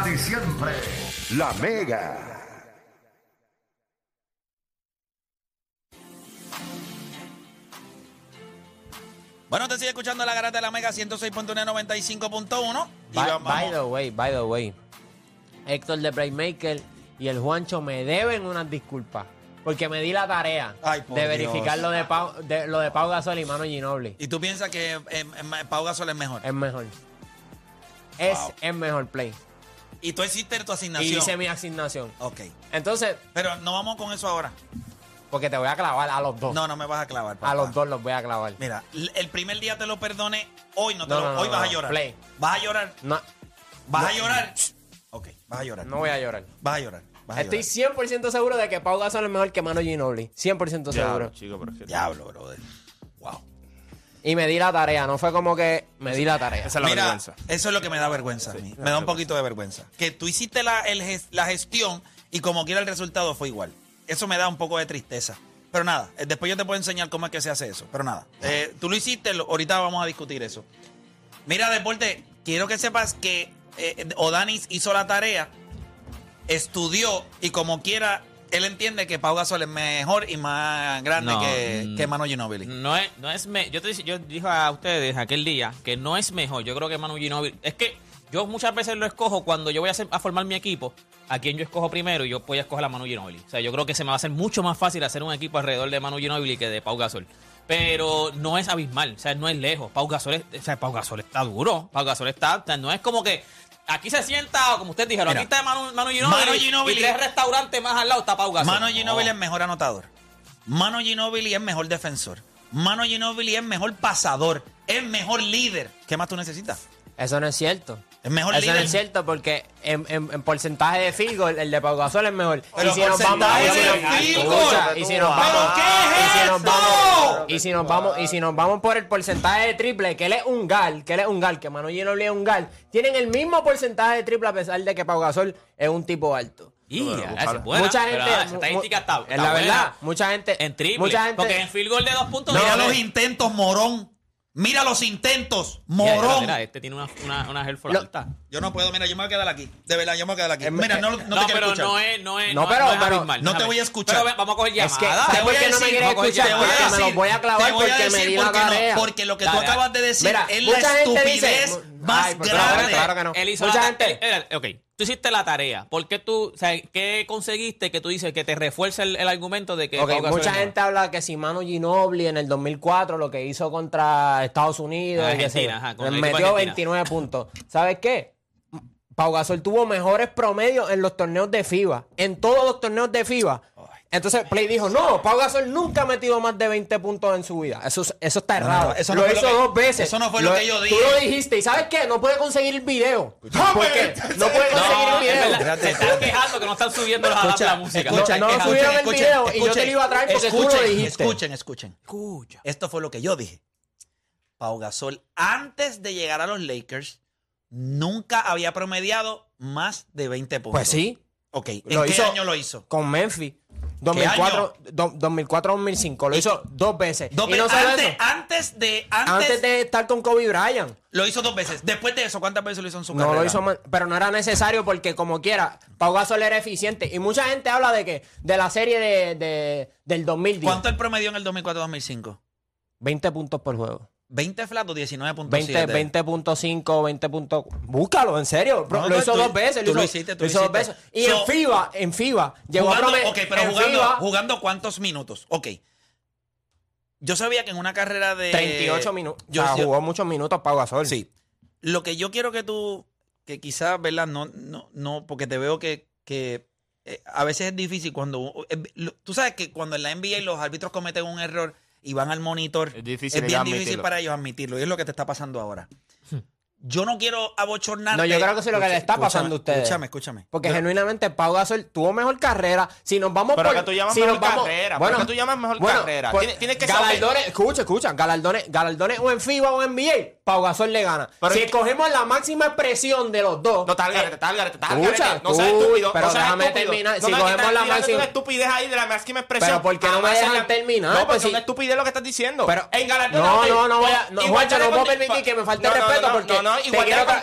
mega de siempre. La mega. Bueno, te sigue escuchando la garata de la Mega 106.195.1. Y By, by the way, by the way, Héctor de Playmaker y el Juancho me deben unas disculpas. Porque me di la tarea Ay, de verificar Dios. lo de, Pau, de lo de Pau Gasol y Mano Ginobili. ¿Y tú piensas que eh, eh, Pau Gasol es mejor? Es mejor. Es Wow. el mejor play. Y tú hiciste tu Y asignación. hice mi asignación. Ok. Entonces, Pero no vamos con eso ahora. porque te voy a clavar a los dos. No, no me vas a clavar. papá. a los dos los voy a clavar. Mira, el primer día te lo perdoné, hoy no te No, lo. no, no, hoy vas no, a llorar. play. ¿Vas a llorar? No, ¿Vas a llorar? Ok, vas a llorar. no voy a llorar. Vas a llorar. Vas a Estoy llorar. 100% seguro de que Pau Gasol es mejor que Mano Ginobili. 100% seguro. chico, pero es que- Diablo, brother. Wow. Y me di la tarea. No fue como que me di la tarea. Esa es la Mira, vergüenza. eso es lo que me da vergüenza a mí. Me da un poquito de vergüenza. Que tú hiciste la, el ges- la gestión y como quiera el resultado fue igual. Eso me da un poco de tristeza. Pero nada, eh, después yo te puedo enseñar cómo es que se hace eso. Pero nada, eh, tú lo hiciste, lo- ahorita vamos a discutir eso. Mira, Deporte, quiero que sepas que eh, Odanis hizo la tarea, estudió y como quiera, él entiende que Pau Gasol es mejor y más grande No, que, mm, que Manu Ginobili. No es, no es me- yo te dice- yo dije a ustedes aquel día que no es mejor. Yo creo que Manu Ginobili es que yo muchas veces lo escojo cuando yo voy a, hacer- a formar mi equipo, a quien yo escojo primero y yo voy a escoger a Manu Ginobili. O sea, yo creo que se me va a hacer mucho más fácil hacer un equipo alrededor de Manu Ginobili que de Pau Gasol. Pero no es abismal, o sea, no es lejos. Pau Gasol, es- o sea, Pau Gasol está duro. Pau Gasol está, o sea, no es como que aquí se sienta, como ustedes dijeron, Mira, aquí está Manu, Manu Ginobili, Manu Ginóbili- y tres restaurantes más al lado está Pau Gasol. Mano Ginóbili No. es mejor anotador. Mano Ginóbili es mejor defensor. Mano Ginóbili es mejor pasador. Es mejor líder. ¿Qué más tú necesitas? Eso no es cierto. Es mejor Eso no líder. es cierto porque en, en- en porcentaje de field goal, el de Pau Gasol es mejor. Pero y si nos vamos, y si nos- field escucha, goal. y si nos ¿Pero vamos, qué y es si nos esto? vamos, y si nos vamos, y si nos vamos por el porcentaje de triple, que él es un gal, que él es un gal, que Manu Ginobili es un gal, tienen el mismo porcentaje de triple a pesar de que Pau Gasol es un tipo alto. Y, buena, mucha gente, la estadística está, es está la buena. verdad, mucha gente, En triple. mucha gente, Porque en field goal de dos puntos. Mira no, los eh. intentos, morón. Mira los intentos, Mira, mira, morón. mira, este tiene una, una, una Helford Lo- alta. Yo no puedo, mira, yo me voy a quedar aquí. De verdad, yo me voy a quedar aquí. Mira, no, no, no, te quiero pero escuchar. no es, no es, No, no, pero- no es pero- abismal, no te déjame. voy a escuchar. Pero vamos a coger Es que, llamada. ¿sabes Te voy por a qué no me decir, quieres vamos a coger escuchar? llamada. Porque me los voy a clavar te voy a porque me decir di por la qué no, tarea. porque lo que tú Dale, acabas de decir Mira, es la mucha gente estupidez dice- más Ay, claro, claro que no. Él hizo Mucha la gente- ta- él- ok, tú hiciste la tarea. ¿Por qué tú, o sea, qué conseguiste que tú dices que te refuerza el, el argumento de que Ok, Pau Gasol mucha gente habla que si Manu Ginobili en el 2004 lo que hizo contra Estados Unidos, Argentina, ajá, con les el equipo de metió Argentina. 29 puntos. ¿Sabes qué? Pau Gasol tuvo mejores promedios en los torneos de FIBA, en todos los torneos de FIBA. Entonces Play dijo, no, Pau Gasol nunca ha metido más de 20 puntos en su vida. Eso, es- eso está No, errado. no, eso no lo hizo que- dos veces. eso no fue lo que yo dije. Tú lo dijiste. ¿Y sabes qué? No puede conseguir el video. ¿Por qué? No puede conseguir No, el es video. verdad, se están quejando que no están subiendo la, música. escucha, no subieron el video y yo te lo iba a traer porque tú lo escuchen, dijiste. Escuchen, escuchen. Escucha. Esto fue lo que yo dije. Pau Gasol, antes de llegar a los Lakers, nunca había promediado más de 20 puntos. Pues sí. Ok, ¿en Lo qué hizo año lo hizo? Con Memphis. 2004, do- 2004-2005. Lo hizo dos veces. Dos y no solo antes, eso, antes de antes, antes de estar con Kobe Bryant. lo hizo dos veces. Después de eso, ¿cuántas veces lo hizo en su No carrera? lo hizo, man- pero no era necesario porque como quiera, Pau Gasol era eficiente. Y mucha gente habla de que de la serie de, de- del 2010. ¿Cuánto el promedio en el 2004-2005? 20 puntos por juego. 20 flatos, 19.7. 20 20.5, 20 puntos. Búscalo, en serio. Bro, No, lo hizo tú- dos veces. tú lo hizo- hiciste, tú hizo lo dos veces. hiciste. Y So- en FIBA, en FIBA, llegó jugando, a ok, pero jugando, FIBA, jugando cuántos minutos. Ok. Yo sabía que en una carrera de. 38 minutos. Yo, o sea, yo- jugó muchos minutos Pau Gasol. Sí. Lo que yo quiero que tú, que quizás, ¿verdad? No, no, no, porque te veo que, que eh, a veces es difícil cuando... eh, lo- tú sabes que cuando en la NBA los árbitros cometen un error y van al monitor, Es difícil es bien difícil admitirlo. para ellos admitirlo. Y es lo que te está pasando ahora. Yo no quiero abochornarte. No, yo creo que eso es lo que le está pasando a ustedes. Escúchame, escúchame. Porque Yo- genuinamente Pau Gasol tuvo mejor carrera. Si nos vamos Pero por... que tú llamas si mejor nos vamos- carrera, pero que tú llamas mejor carrera. pues, Tienes- tienes que saber- galardones, escucha, escucha, galardones, galardones o en FIBA o en NBA. Pau Gasol le gana. Pero si es que- cogemos la máxima expresión de los dos. No, al eh, escucha, garete. No seas tú, estúpido. pero no seas déjame estúpido. terminar. No, Si cogemos la máxima- una estupidez ahí de la máxima expresión. Pero ¿por qué no me dejan la- terminar? No, Pues es una estupidez lo que estás diciendo. Pero- en No, no, no voy a- o- no, igual Juancho, no puedo permitir que me falte no, no, respeto no, porque no, no,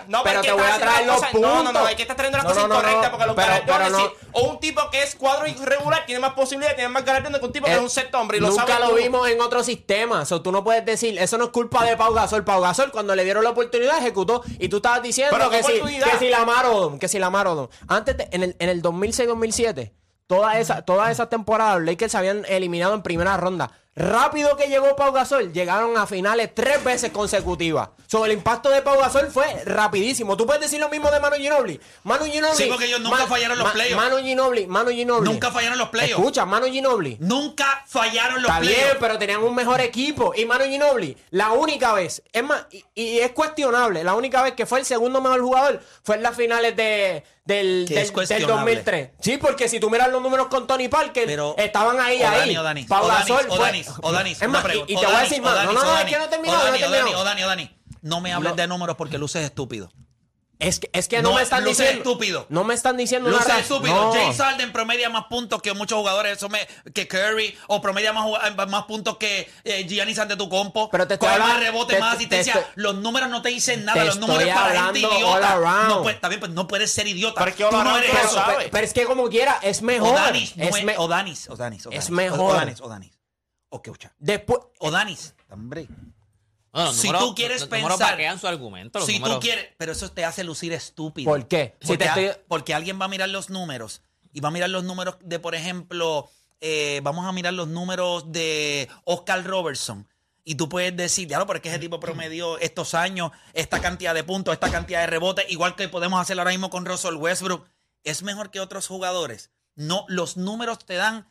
no, pero te voy a traer los cosas- No, no, no, puntos. hay que estar trayendo las No, cosas no, no, incorrectas no, porque los sí, o un tipo que es cuadro irregular tiene más posibilidades, tiene más galardones que un tipo que Eh, es un sexto hombre y lo Nunca sabes lo vimos en otro sistema. So, tú no puedes decir, eso no es culpa de Pau Gasol. Pau Gasol, cuando le dieron la oportunidad, ejecutó. Y tú estabas diciendo Pero que ¿qué si, que si la Marodon, que si la Marodon. Antes, de- en el, en el 2006-2007, todas esas todas esas temporadas, los Lakers se habían eliminado en primera ronda. Rápido que llegó Pau Gasol, llegaron a finales tres veces consecutivas. Sobre el impacto de Pau Gasol fue rapidísimo. Tú puedes decir lo mismo de Manu Ginobili. Manu Ginobili. Sí, porque ellos nunca fallaron los playoffs. Manu Ginobili, Manu Ginobili. Nunca fallaron los playoffs. Escucha, Manu Ginobili. Nunca fallaron los Está bien, playoffs. pero tenían un mejor equipo. Y Manu Ginobili, la única vez, es más, y, y es cuestionable, la única vez que fue el segundo mejor jugador fue en las finales de, del, del, del cuestionable. 2003. Sí, porque si tú miras los números con Tony Parker, Pero- estaban ahí, Odanis, ahí. Odanis, Pau Odanis, Gasol Odanis, Odanis, Odanis, Odanis, Odanis, terminado, no he Odanis, terminado. Odanis, Odanis, No me hables de números porque luces estúpido. Es que, es que no, No, me están luces diciendo. estúpido. No me están diciendo Luces razón. estúpido. No. James Harden promedia más puntos que muchos jugadores eso me, que Curry o promedia más, jugad- más puntos que eh, Giannis Antetokounmpo. Pero te estoy más hablando- rebotes, te- más te asistencia. los números no te dicen nada. te Los números estoy para gente hablando idiota. No, puede- bien, pues no puedes ser idiota. Pero es que Tú no eres tú lo Pero, eso. sabes. pero- pero es que como quiera, es mejor. Odanis, no es es, me- Odanis, Odanis, Odanis. Es mejor. Odanis, Odanis. Ok, escucha. Después. Odanis. Hombre. No, los Si números- tú quieres los pensar- vaquean su argumento. los Si números- tú quieres, pero eso te hace lucir estúpido. ¿Por qué? Si Porque, te a- estoy- porque alguien va a mirar los números y va a mirar los números de, por ejemplo, eh, vamos a mirar los números de Oscar Robertson. Y tú puedes decir, claro, pero es que ese tipo promedió estos años, esta cantidad de puntos, esta cantidad de rebotes, igual que podemos hacer ahora mismo con Russell Westbrook. Es mejor que otros jugadores. No, los números te dan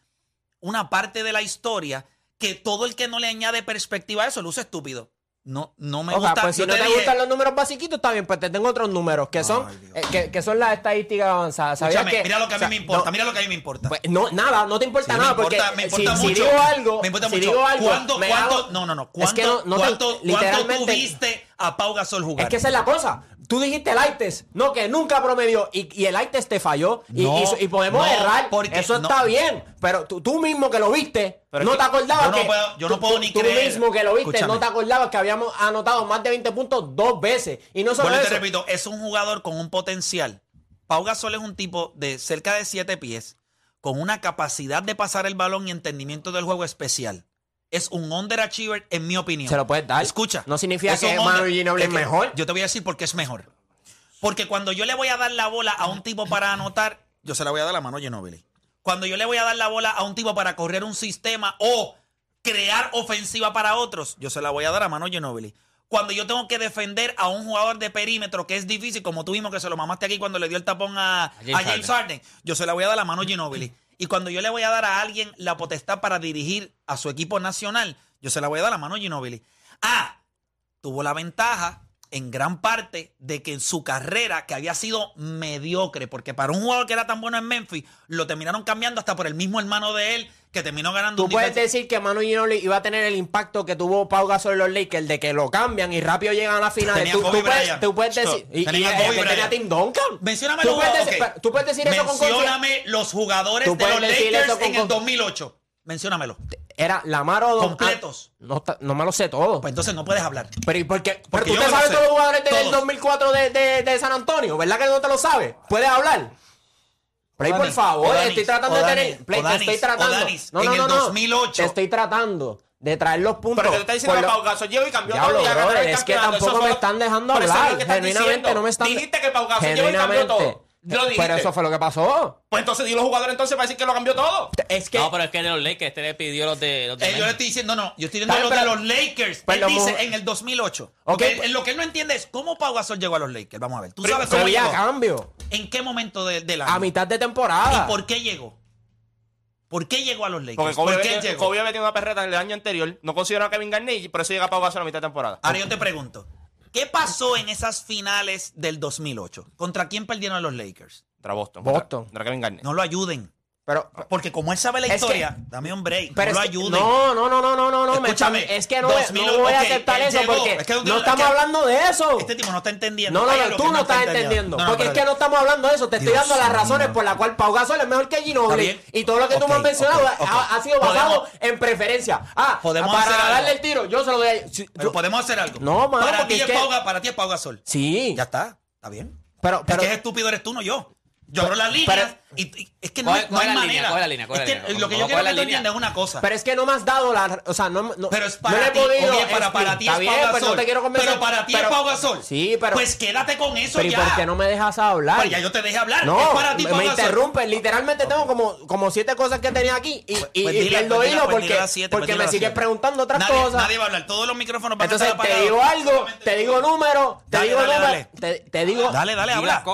una parte de la historia que todo el que no le añade perspectiva a eso luce estúpido. No, no me Oja, gusta. pues si no te, dije- gustan los números basiquitos, está bien, pues te tengo otros números que son, Ay, eh, que, que son las estadísticas avanzadas. ¿Sabías Escúchame, que- mira lo que a o mí sea, me importa, no, mira lo que a mí me importa. pues, no, nada, no te importa Sí, nada, me importa, porque me importa si, mucho. si digo algo, me importa si mucho. digo algo, ¿Cuándo, me cuánto- hago- no, no, no. Es ¿Cuánto, que no, no te- cuánto, cuánto tú viste a Pau Gasol jugar? Es que esa es la cosa. Tú dijiste el ITES, no, que nunca promedió. Y, y el ITES te falló. Y, No, y- y podemos no, errar. porque Eso no. está bien. Pero tú, tú mismo que lo viste, Pero no te acordabas yo no que. puedo- yo no tú- puedo tú- ni tú creer. mismo que lo viste, Escúchame. no te acordabas que habíamos anotado más de 20 puntos dos veces. Y no solo y eso. te repito, es un jugador con un potencial. Pau Gasol es un tipo de cerca de 7 pies, con una capacidad de pasar el balón y entendimiento del juego especial. Es un underachiever, en mi opinión. Se lo puedes dar. Escucha. No significa es que Manu Ginobili es mejor. Yo te voy a decir por qué es mejor. Porque cuando yo le voy a dar la bola a un tipo para anotar, yo se la voy a dar a Manu Ginobili. Cuando yo le voy a dar la bola a un tipo para correr un sistema o crear ofensiva para otros, yo se la voy a dar a Manu Ginobili. Cuando yo tengo que defender a un jugador de perímetro que es difícil, como tú mismo que se lo mamaste aquí cuando le dio el tapón a, a James James, Harden, yo se la voy a dar a Manu Ginobili. Y cuando yo le voy a dar a alguien la potestad para dirigir a su equipo nacional, yo se la voy a dar a Manu Ginobili. Ah, tuvo la ventaja en gran parte de que en su carrera, que había sido mediocre, porque para un jugador que era tan bueno en Memphis, lo terminaron cambiando hasta por el mismo hermano de él, que terminó ganando Tú un puedes decir que Manu Ginobili iba a tener el impacto que tuvo Pau Gasol en los Lakers de que lo cambian y rápido llegan a la final. Tenía Tú, Kobe tú puedes, tú decir. Y, Tenía y- Kobe que tenía Bryant. Tim Duncan. Mencióname los puedes, jugadores. decir, tú puedes decir eso con confianza. Mencióname los jugadores de los Lakers en el conf- 2008. Menciónamelo. Era Lamar Odom. Completos. Ah, no, no me lo sé todo. Pues entonces no puedes hablar. pero ¿y por qué? Pero Porque tú te lo todos los jugadores del Todos. 2004 de, de, de San Antonio, ¿verdad que no te lo sabes? ¿Puedes hablar? Pero ahí, por Odanis, favor, Odanis, estoy tratando de Odanis, tener. Play, te Odanis, estoy tratando. Odanis, no, en no, no, no. 2008. Te estoy tratando de traer los puntos. Pero te está diciendo que Pau Gasol llegó y cambió todo y a ganar brother, el es que tampoco me están dejando hablar. Genuinamente no me están. Dijiste que Pau Gasol llegó y cambió todo. Lo dijiste. Pero eso fue lo que pasó. Pues entonces di los jugadores entonces para decir que lo cambió todo. Es que. No, pero es que de los Lakers, este le pidió los de los de Eh, yo le estoy diciendo, no, yo estoy diciendo Está lo bien, de los Lakers. pero él dice en el 2008. Ok, Porque pues- lo que él no entiende es cómo Pau Gasol llegó a los Lakers. Vamos a ver. ¿Tú pero sabes cómo había llegó? cambio. ¿En qué momento de- del año? A mitad de temporada. ¿Y por qué llegó? ¿Por qué llegó a los Lakers? Porque ¿Por Kobe, qué había, llegó? Kobe había tenido una perreta en el año anterior. No consideró a Kevin Garnett y por eso llega Pau Gasol a la mitad de temporada. Ahora yo te pregunto, ¿qué pasó en esas finales del 2008? ¿Contra quién perdieron los Lakers? Contra Boston. Boston. Contra Kevin Garnett. No lo ayuden. Pero, ah, porque como él sabe la historia, que, dame un break, pero no lo ayude. No, no, no, no, no, no, Escúchame, me, es que no, 2000, no voy a aceptar eso llegó, porque es que no, estamos que, hablando de eso. Este tipo no está entendiendo. No, no, no, tú no, estás entendiendo. porque es que no estamos hablando de eso. Te Dios estoy dando las razones por las cuales Pau Gasol es mejor que Ginobili. Y todo lo que okay, tú me has mencionado okay, ha, ha, sido basado podemos, en preferencia. Ah, ah, podemos para hacer darle algo. el tiro, yo se lo doy a... Si, pero podemos hacer algo. No, mano, para, ti es Pau Gasol. Sí. Ya está, está bien. Pero, pero, es que es estúpido eres tú, no yo. Yo abro las líneas y, es que no, coge, hay la manera. Línea, la línea, es que la línea. Lo que yo quiero que tú entiendas es una cosa. Pero es que no me has dado la. O sea, no. no pero es para no ti. Podido, okay, para, para ti es bien, Pau Gasol. Pero para ti pero, es Pau Gasol. Sí, pero. Pues quédate con eso pero ya. ¿Por qué no me dejas hablar? Pues ya yo te dejé hablar. No, es Me, me interrumpen. Literalmente tengo como, como siete cosas que tenía aquí. Y, y, pues pues hilo pues porque, me sigues preguntando otras cosas. Nadie va a hablar. Todos los micrófonos van a Entonces te digo algo, te digo número, te digo número. Dale, dale, habla.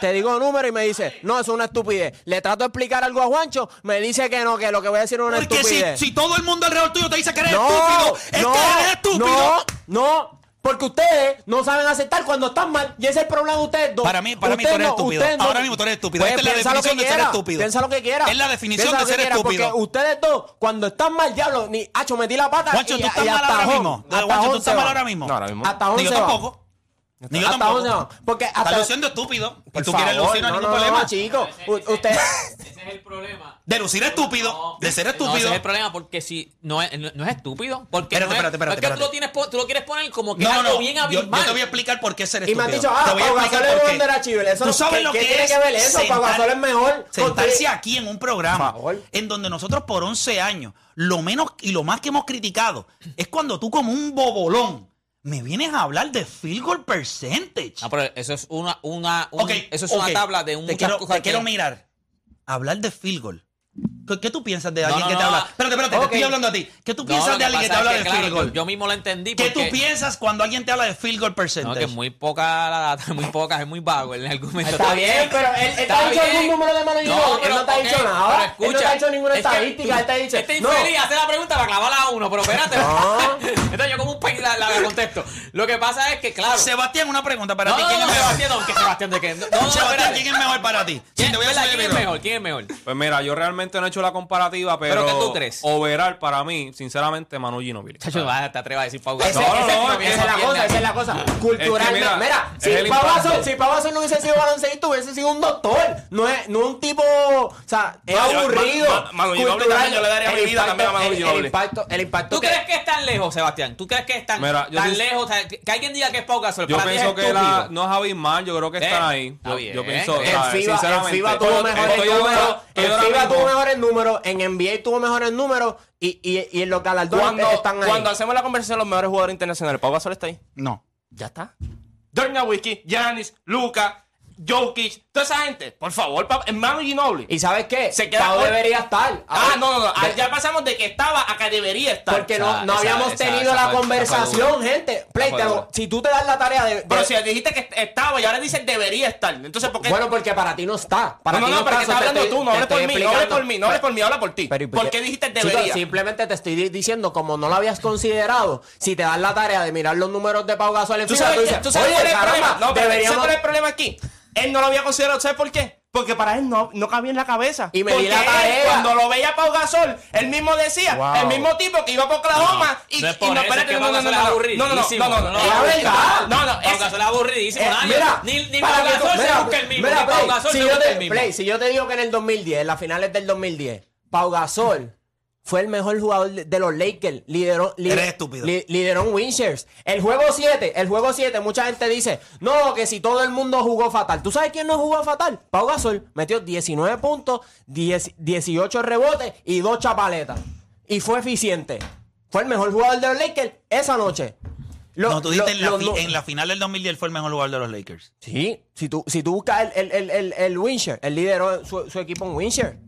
Te digo número y me dice no, eso es una estupidez. Le trato de explicar algo a Juancho, me dice que no, que lo que voy a decir es una estupidez. Porque si, todo el mundo alrededor tuyo te dice que eres estúpido, es que eres estúpido. No, no. Porque ustedes no saben aceptar cuando están mal. Y ese es el problema de ustedes dos. Para mí, para mí tú eres no, estúpido. Ahora mismo tú eres estúpido. Pues, Esta es la definición de ser estúpido. Piensa lo que quieras. Es la definición de ser estúpido. Porque ustedes dos, cuando están mal, diablo, ni hacho, metí la pata. Juancho, tú estás mal ahora mismo. Juancho, tú estás mal ahora mismo. Ahora mismo. Hasta Yo tampoco. Ni yo hasta tampoco. porque hasta... Estás luciendo estúpido. Y tú quieres lucir, no hay no, ningún problema. No, chico. Ese- ese- Usted... Ese es el problema. De lucir estúpido, No. de ser No, ese es el problema porque si no es, no, es estúpido. Porque Espérate, no espérate, espérate, es que Tú, lo tienes, tú lo quieres poner como que es algo no, bien yo, yo te voy a explicar por qué ser estúpido. Y me han dicho, ah, te voy Pau Gasol es por qué. Eso ¿Tú no- sabes lo que tiene que ver eso? Pau sentar- Gasol es mejor. Sentarse aquí en un programa Por favor. en donde nosotros por 11 años, lo menos y lo más que hemos criticado es cuando tú como un bobolón me vienes a hablar de field goal percentage. Ah, pero eso es una, una, un, okay, eso es una tabla de un te quiero, te quiero mirar. Hablar de field goal. ¿Qué, qué tú piensas de alguien que te habla? Espérate, espérate, okay. te estoy hablando a ti. ¿Qué tú piensas de alguien que te habla de claro, field goal? Yo, mismo lo entendí. Porque... ¿Qué tú piensas cuando alguien te habla de field goal percentage? No, que es muy poca la data, muy poca, es muy vago el argumento. Está, bien, pero él, él te ha dicho algún número de mano y no, él no te ha dicho nada. Escucha, él no te ha dicho ninguna estadística, él te ha dicho. Este infeliz hace la pregunta para clavarla a uno, pero espérate. No. Lo que pasa es que, claro. Sebastián, una pregunta para no, ti. ¿Quién no, es mejor? Sebastián, aunque Sebastián de que. No, Sebastián, ¿quién es mejor para ti? ¿Quién, sí, voy a ¿quién es mejor? ¿Quién es mejor? Pues mira, yo realmente no he hecho la comparativa, pero. ¿Pero qué tú crees? Overall, para mí, sinceramente, Manu Ginobili. Chacho, te atrevas a decir Pau Gasol. No, no, no, esa es la cosa, esa es la cosa. Culturalmente. Mira, si Pau Gasol si no hubiese sido baloncesto, hubiese sido un doctor. No es un tipo. O sea, es aburrido. Manu Ginobili también yo le daría mi vida también a Manu Ginobili. El impacto. ¿Tú crees que es tan lejos, Sebastián? ¿Tú crees que es tan lejos? lejos. O sea, que alguien diga que es Pau Gasol. Yo para pienso que no es Javi Mal, yo creo que eh, está ahí. Está yo, bien. yo, pienso, el FIBA, sinceramente. El FIBA tuvo mejores números. El FIBA tuvo mejores números. En NBA tuvo mejores números. Y, y, y en los galardones están ahí. Cuando hacemos la conversación de los mejores jugadores internacionales, ¿Pau Gasol está ahí? No. ¿Ya está? Dorna Wiki, Giannis, Luca, Jokic, Toda esa gente, por favor, hermano Ginobili. ¿Y sabes qué? Se queda Pau debería estar. Ah, no, no, no. Ah, ya pasamos de que estaba a que debería estar. Porque no, habíamos tenido la conversación, gente. Play, te si tú te das la tarea de, Pero si dijiste que estaba y ahora dices debería estar. Entonces, ¿por qué? Bueno, porque para ti no está. Para no, no, no, porque estás hablando tú. No hables por, mí, no hables por mí, no hables por mí, habla por ti. ¿Por qué dijiste debería? Chico, simplemente te estoy diciendo, como no lo habías considerado, si te das la tarea de mirar los números de Pau Gasol en ¿Tú sabes cuál es el problema? No, pero ¿sabes cuál es el problema aquí? Él no lo había considerado cero, ¿sabes por qué? Porque para él no, no cabía en la cabeza. Y me cuando lo veía Pau Gasol, él mismo decía, el mismo tipo que iba por Oklahoma y, no, no, no, no, no, no, no, no, no, no, no, no, verdad, no, Pau Gasol es aburridísimo, mira, ni, Pau Gasol se busca el mismo, mira, Pau Gasol si yo te digo que en el 2010, en las finales del 2010, Pau Gasol fue el mejor jugador de, los Lakers. Lideró, lideró un Winchers. El juego 7, el juego 7, mucha gente dice, no, que si todo el mundo jugó fatal. ¿Tú sabes quién no jugó fatal? Pau Gasol metió 19 puntos, 10, 18 rebotes y 2 chapaletas. Y fue eficiente. Fue el mejor jugador de los Lakers esa noche. Lo, no, tú dijiste en, la, lo, en la final del 2010 fue el mejor jugador de los Lakers. Sí, si tú, si tú buscas el, el, el, el, el Winchers, él lideró su, equipo en Winchester.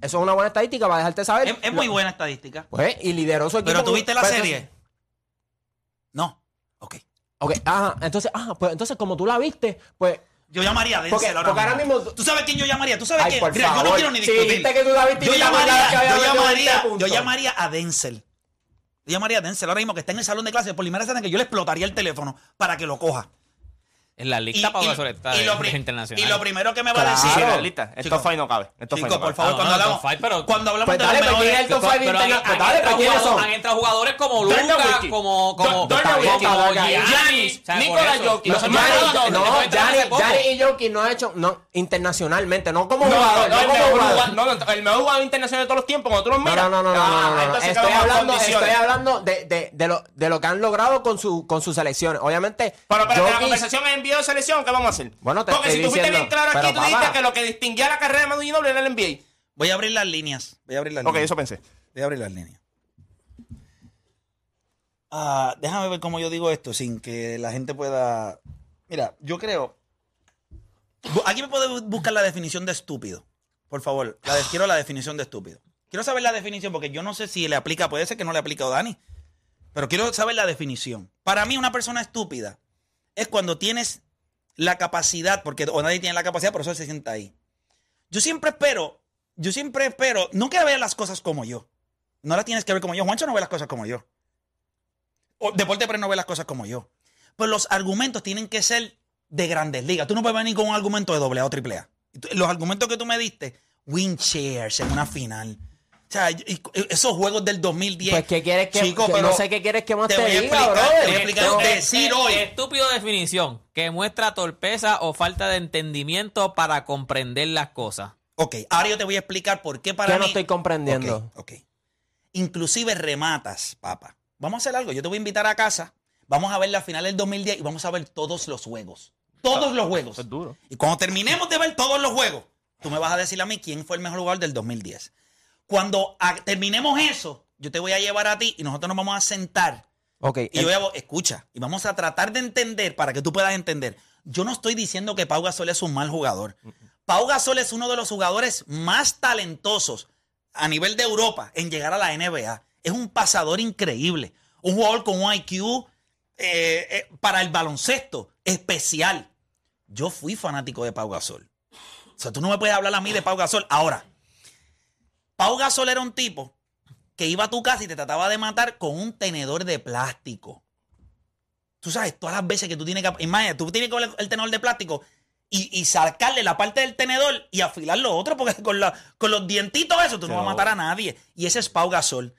Eso es una buena estadística para dejarte saber. Es, muy buena estadística. Pues, y lideró su equipo. Pero tuviste la pues, serie. No. Ok. Ok, ajá. Entonces, ajá, pues entonces como tú la viste, pues yo llamaría a Denzel porque, ahora, mismo. Tú sabes quién yo llamaría. Tú sabes Ay, que. Mira, yo no quiero ni discutir. Sí, que tú yo, llamaría, yo, llamaría, yo llamaría a Denzel. Yo llamaría a Denzel ahora mismo que está en el salón de clases. Por primera vez que yo le explotaría el teléfono para que lo coja. En la lista Gasol está y de, lo de internacional. y lo primero que me va a Claro. decir. Sí, en la lista. El top 5 no cabe. El top Chico, 5 no por favor, Ah, cuando, no, hablamos, top five, pero- cuando hablamos Pues de dale, los mejores, ¿quién es el top five Pero han, interna- pues dale, pues, ¿quiénes jugadores, son? han entrado jugadores como Nowitzki. como, como, Giannis, eso. Jokic. Los No, Giannis- no, y Jokic no ha hecho, no, internacionalmente, no como No, jugador, no, no, el, como mejor jugador. jugador, no, no, el mejor jugador internacional de todos los tiempos, cuando tú los No, miras. no, no, no, no, no, no, no. estoy hablando de, de, lo, de lo que han logrado con, su, con sus selecciones. Obviamente, Pero, pero que la conversación es envío de selección, ¿qué vamos a hacer? Bueno, te Porque estoy si tú fuiste diciendo, bien claro aquí, tú dijiste que lo que distinguía la carrera de Manu Ginobili era el NBA. Voy a abrir las líneas. Voy a abrir las Ok, líneas. eso pensé. Voy a abrir las líneas. Ah, déjame ver cómo yo digo esto sin que la gente pueda. Mira, yo creo. Aquí me puede buscar la definición de estúpido. Por favor, la de- quiero la definición de estúpido. Quiero saber la definición porque yo no sé si le aplica, puede ser que no le aplica a Dani. Pero quiero saber la definición. Para mí, una persona estúpida es cuando tienes la capacidad, porque o nadie tiene la capacidad, por eso se sienta ahí. Yo siempre espero, yo siempre espero, que veas las cosas como yo. No las tienes que ver como yo. Juancho no ve las cosas como yo. O Deporte no ve las cosas como yo. Pues los argumentos tienen que ser de grandes ligas. Tú no puedes venir con un argumento de doble A o triple A. Los argumentos que tú me diste, win shares en una final. O sea, y- y esos juegos del 2010. Pues, ¿qué quieres que- Chico, que pero no sé qué quieres que más te voy a diga, explicar? Te voy a explicar. No. decir hoy. Estúpido definición, que muestra torpeza o falta de entendimiento para comprender las cosas. Ok, ahora yo te voy a explicar por qué para ¿Qué mí... no estoy comprendiendo? Ok, ok. Inclusive rematas, papá. Vamos a hacer algo. Yo te voy a invitar a casa. Vamos a ver la final del 2010 y vamos a ver todos los juegos. Todos los juegos. Eso es duro. Y cuando terminemos de ver todos los juegos, tú me vas a decir a mí quién fue el mejor jugador del 2010. Cuando ah, terminemos eso, yo te voy a llevar a ti y nosotros nos vamos a sentar Ok, y yo voy a, escucha, y vamos a tratar de entender para que tú puedas entender. Yo no estoy diciendo que Pau Gasol es un mal jugador. Pau Gasol es uno de los jugadores más talentosos a nivel de Europa en llegar a la NBA. Es un pasador increíble. Un jugador con un IQ eh, eh, para el baloncesto especial. Yo fui fanático de Pau Gasol. O sea, tú no me puedes hablar a mí de Pau Gasol. Ahora, Pau Gasol era un tipo que iba a tu casa y te trataba de matar con un tenedor de plástico. Tú sabes, todas las veces que tú tienes que. Imagínate, tú tienes que coger el tenedor de plástico y, y sacarle la parte del tenedor y afilar lo otro, porque con, la- con los dientitos, eso tú no vas a matar a nadie. Y ese es Pau Gasol.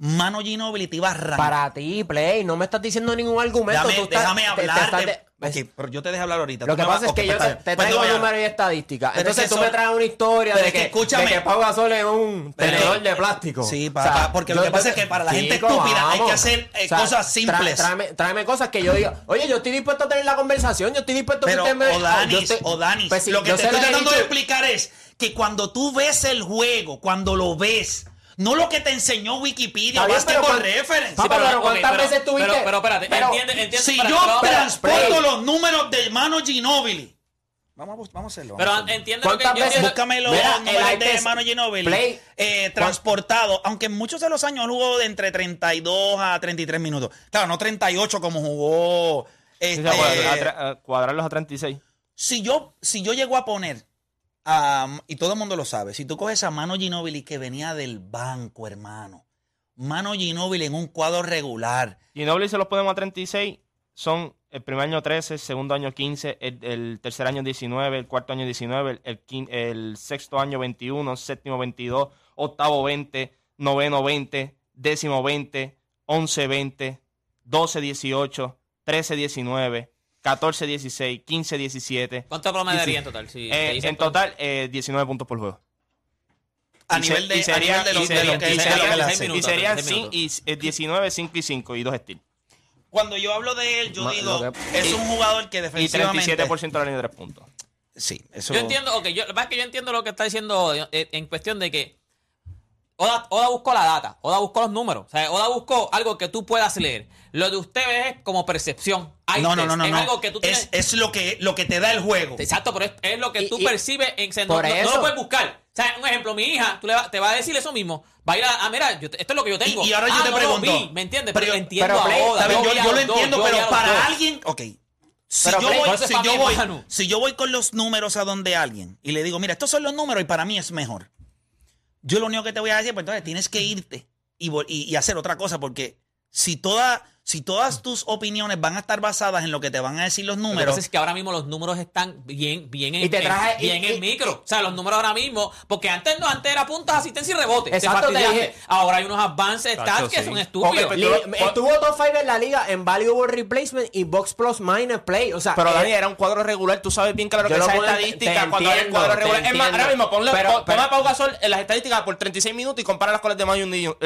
Mano Ginobili te iba a arrancar. Para ti, Play, no me estás diciendo ningún argumento. Déjame, tú estás- déjame te- te hablar. de- pero yo te dejé hablar ahorita. Lo que pasa es que ok, yo te, te Pues traigo números y estadísticas. Pero es Entonces que tú eso- me traes una historia de que que, escúchame. de que Pau Gasol es un Pero- tenedor de plástico. Sí, O pa- sea, pa- porque lo que pasa es que para la gente estúpida hay que hacer, eh, cosas simples. tráeme, tráeme cosas que yo diga, oye, yo estoy dispuesto a tener la conversación, yo estoy dispueto Pero, a que usted me... o Danis, o Danis, Pues lo que te estoy tratando de explicar es que cuando tú ves el juego, cuando lo ves, no lo que te enseñó Wikipedia bien, Basketball pero cuan- Reference. Papá, pero ok, ¿cuántas pero- veces tuviste? Pero, pero espérate, Pero- entiende, entiende. si espérate, yo transporto los números del mano Ginobili. Vamos a, bus- vamos a hacerlo. Pero vamos a hacerlo. entiende lo que ¿Cuántas yo veces- Búscame los Mira, números de IPS Mano Ginobili Play. eh, transportado, aunque en muchos de los años jugó de entre 32 a 33 minutos. Claro, no 38 como jugó. Sí, este, cuadrarlos a 36. si yo, si yo llego a poner, am, y todo el mundo lo sabe, si tú coges a Mano Ginobili que venía del banco, hermano, Mano Ginobili en un cuadro regular, Ginobili se los ponemos a 36. Son el primer año 13, el segundo año 15, el, el tercer año 19, el cuarto año 19, el, el el sexto año 21, séptimo 22, octavo 20, noveno 20, décimo 20, once 20, 12 18, 13 19, 14 16, 15 17. ¿Cuánto promediaría en total? Si Eh, en total, eh, 19 puntos por juego. a Y se- nivel de, y sería- a nivel de lo, y de lo sería- que, y de sería- lo que él seis hace. minutos. Y serían y, eh, 19, 5 y 5 y 2 steals. Cuando yo hablo de él, yo Ma- digo, que- es y- un jugador que Y defensivamente... 37% de la línea de 3 puntos. Sí, eso... Yo entiendo, ok, yo, lo que pasa es que yo entiendo lo que está diciendo eh, en cuestión de que Oda, Oda buscó la data, Oda buscó los números, o sea, Oda buscó algo que tú puedas leer. Lo de ustedes es como percepción. Hay No, no, no, no. Es no. algo que tú tienes. es, es lo, que, lo que te da el juego. Exacto, pero es, es lo que Y- tú y- percibes en no, por no- no eso. lo puedes buscar. O sea, un ejemplo, mi hija tú le va- te va a decir eso mismo. Va a ir a, ah, mira, yo esto es lo que yo tengo. Y, y ahora yo Ah, te no lo pregunto. vi, ¿Me entiendes? Pero Pero, yo- entiendo pero, Play, a Oda. Está bien, yo, yo lo dos, entiendo, yo pero para dos. alguien. Ok. Si Pero, yo, Play, voy, eso si, yo voy, si yo voy con los números a donde alguien y le digo, mira, estos son los números y para mí es mejor. Yo lo único que te voy a decir, pues entonces tienes que irte y, y- y hacer otra cosa porque si toda, Si todas tus opiniones van a estar basadas en lo que te van a decir los Lo que números, pasa es que ahora mismo los números están bien, bien en, Y te traje- en- bien y- en y- micro. O sea, los números ahora mismo, porque antes no, antes era puntos, asistencia y rebote. Exacto, te dije. Ahora hay unos advances Tacho, stats que sí. son estúpidos. Estuvo top 5 en la liga en valuable replacement y box plus minus play. O sea, Pero eh, Dani, era un cuadro regular, tú sabes bien claro que esa estadística te cuando hay un entiendo, cuadro regular. Es más, entiendo. ahora mismo ponle, Pero- pon- pero- pon a Pau Gasol en las estadísticas por 36 minutos y compáralas con las de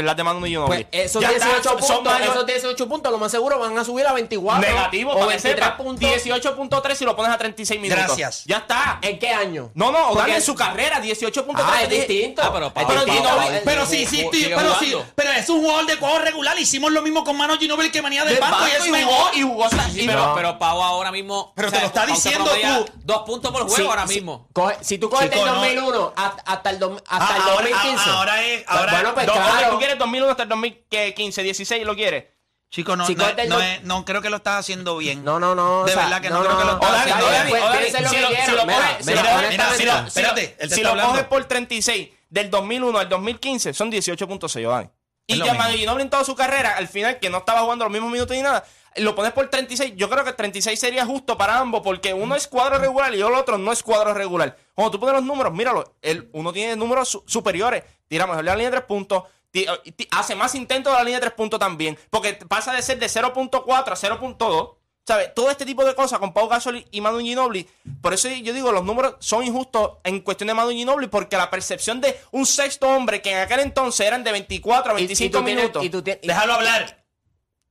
las de pues esos Ya está, 18 son- son puntos, mayor- esos 18 puntos, lo más seguro van a subir a 24 Negativo, o para que 23 sepa. puntos. 18.3 si lo pones a 36 minutos. Gracias. Ya está. ¿En qué año? No, no, Porque- dale en su carrera, 18.3. Ah, es distinto. Ah, pero Pero, distinto. Ginobili- pero sí, sí, sí, pero sí, pero es un jugador de juego regular. Hicimos lo mismo con Mano Ginobili que venía del del banco y es y mejor. jugó, y jugó hasta- Sí, pero, No. pero Pau ahora mismo. Pero te lo está diciendo tú. Dos puntos por juego Sí, ahora sí. mismo. Coge- si tú coges Chico, el no. 2001 hasta, hasta el, hasta Ah, el ahora- 2015. ah, ahora es- ahora- bueno, pues Dos- claro. ¿Tú quieres 2001 hasta el 2015, 16 lo quieres? Chico, no, no, coges no, dos- es- no creo que lo estás haciendo bien. No, no, no. De o sea, verdad que no creo que lo- O Dani, Está o bien, Dani, pues, si que lo- mira, espérate, si lo coges por 36 del 2001 al 2015 son 18.6, Dani. Y. Manu Ginobili en toda su carrera, al final, que no estaba jugando los mismos minutos ni nada, lo pones por 36. Yo creo que 36 sería justo para ambos, porque uno es cuadro regular y el otro no es cuadro regular. Cuando tú pones los números, míralo, el, uno tiene números su- superiores, tira mejor la línea de 3 puntos, ti- hace más intentos de la línea de 3 puntos también, porque pasa de ser de 0.4 a 0.2. ¿Sabes? Todo este tipo de cosas con Pau Gasol y Manu Ginobili. Por eso yo digo, los números son injustos en cuestión de Manu Ginobili, porque la percepción de un sexto hombre que en aquel entonces eran de 24 a Y- y 25 tú tienes- minutos. y tú tienes- y- Déjalo hablar.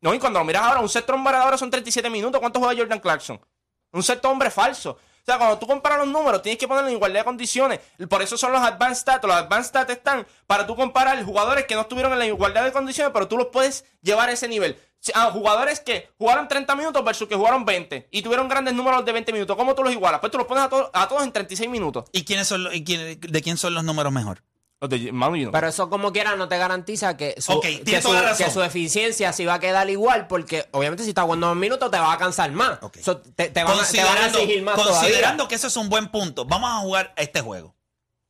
No, y cuando lo miras ahora, un sexto hombre ahora son 37 minutos. ¿Cuánto juega Jordan Clarkson? Un sexto hombre falso. O sea, cuando tú comparas los números, tienes que ponerlo en igualdad de condiciones. Por eso son los advanced stats. Los advanced stats están para tú comparar jugadores que no estuvieron en la igualdad de condiciones, pero tú los puedes llevar a ese nivel. A jugadores que jugaron 30 minutos versus que jugaron 20 y tuvieron grandes números de 20 minutos. ¿Cómo tú los igualas? Pues tú los pones a, todos a todos en 36 minutos. ¿Y quiénes son los- y quién- de quién son los números mejor? Los de. Pero eso como quiera no te garantiza que su, Ok, que su, toda la razón. que su eficiencia sí va a quedar igual, porque obviamente si estás jugando dos minutos te va a cansar más. So, te, te van, a- te van a exigir más considerando todavía. que eso es un buen punto, vamos a jugar este juego.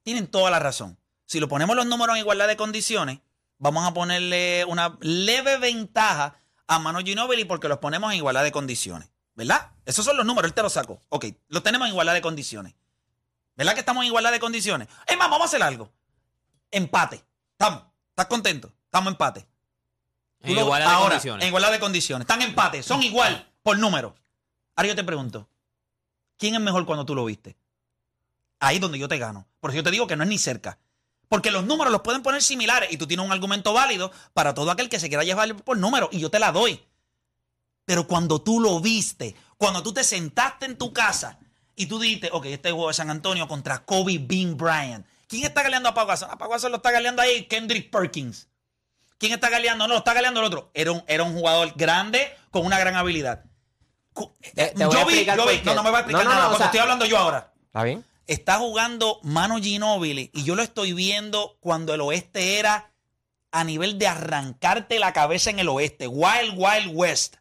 Tienen toda la razón. Si lo ponemos los números en igualdad de condiciones, vamos a ponerle una leve ventaja a Manu Ginobili porque los ponemos en igualdad de condiciones. ¿Verdad? Esos son los números, él te los sacó. Ok, los tenemos en igualdad de condiciones. ¿Verdad que estamos en igualdad de condiciones? Es más, vamos a hacer algo. Empate. Estamos. ¿Estás contento? Estamos en empate. En lo- igualdad de condiciones. En igualdad de condiciones. Están en empate. Son igual por número. Ahora yo te pregunto. ¿Quién es mejor cuando tú lo viste? Ahí es donde yo te gano. Por eso yo te digo que no es ni cerca. Porque los números los pueden poner similares y tú tienes un argumento válido para todo aquel que se quiera llevar por número y yo te la doy. Pero cuando tú lo viste, cuando tú te sentaste en tu casa y tú dijiste, ok, este juego de San Antonio contra Kobe Bean Bryant. ¿Quién está galeando a Pau Gasol? A Pau Gasol lo está galeando ahí Kendrick Perkins. ¿Quién está galeando? No, lo está galeando el otro. Era un, era un jugador grande con una gran habilidad. Te- te yo vi, yo vi. No, no me va a explicar No, no, nada. no, o sea- estoy hablando yo ahora. ¿Está bien? Está jugando Mano Ginóbili y yo lo estoy viendo cuando el oeste era a nivel de arrancarte la cabeza en el oeste. Wild, Wild West.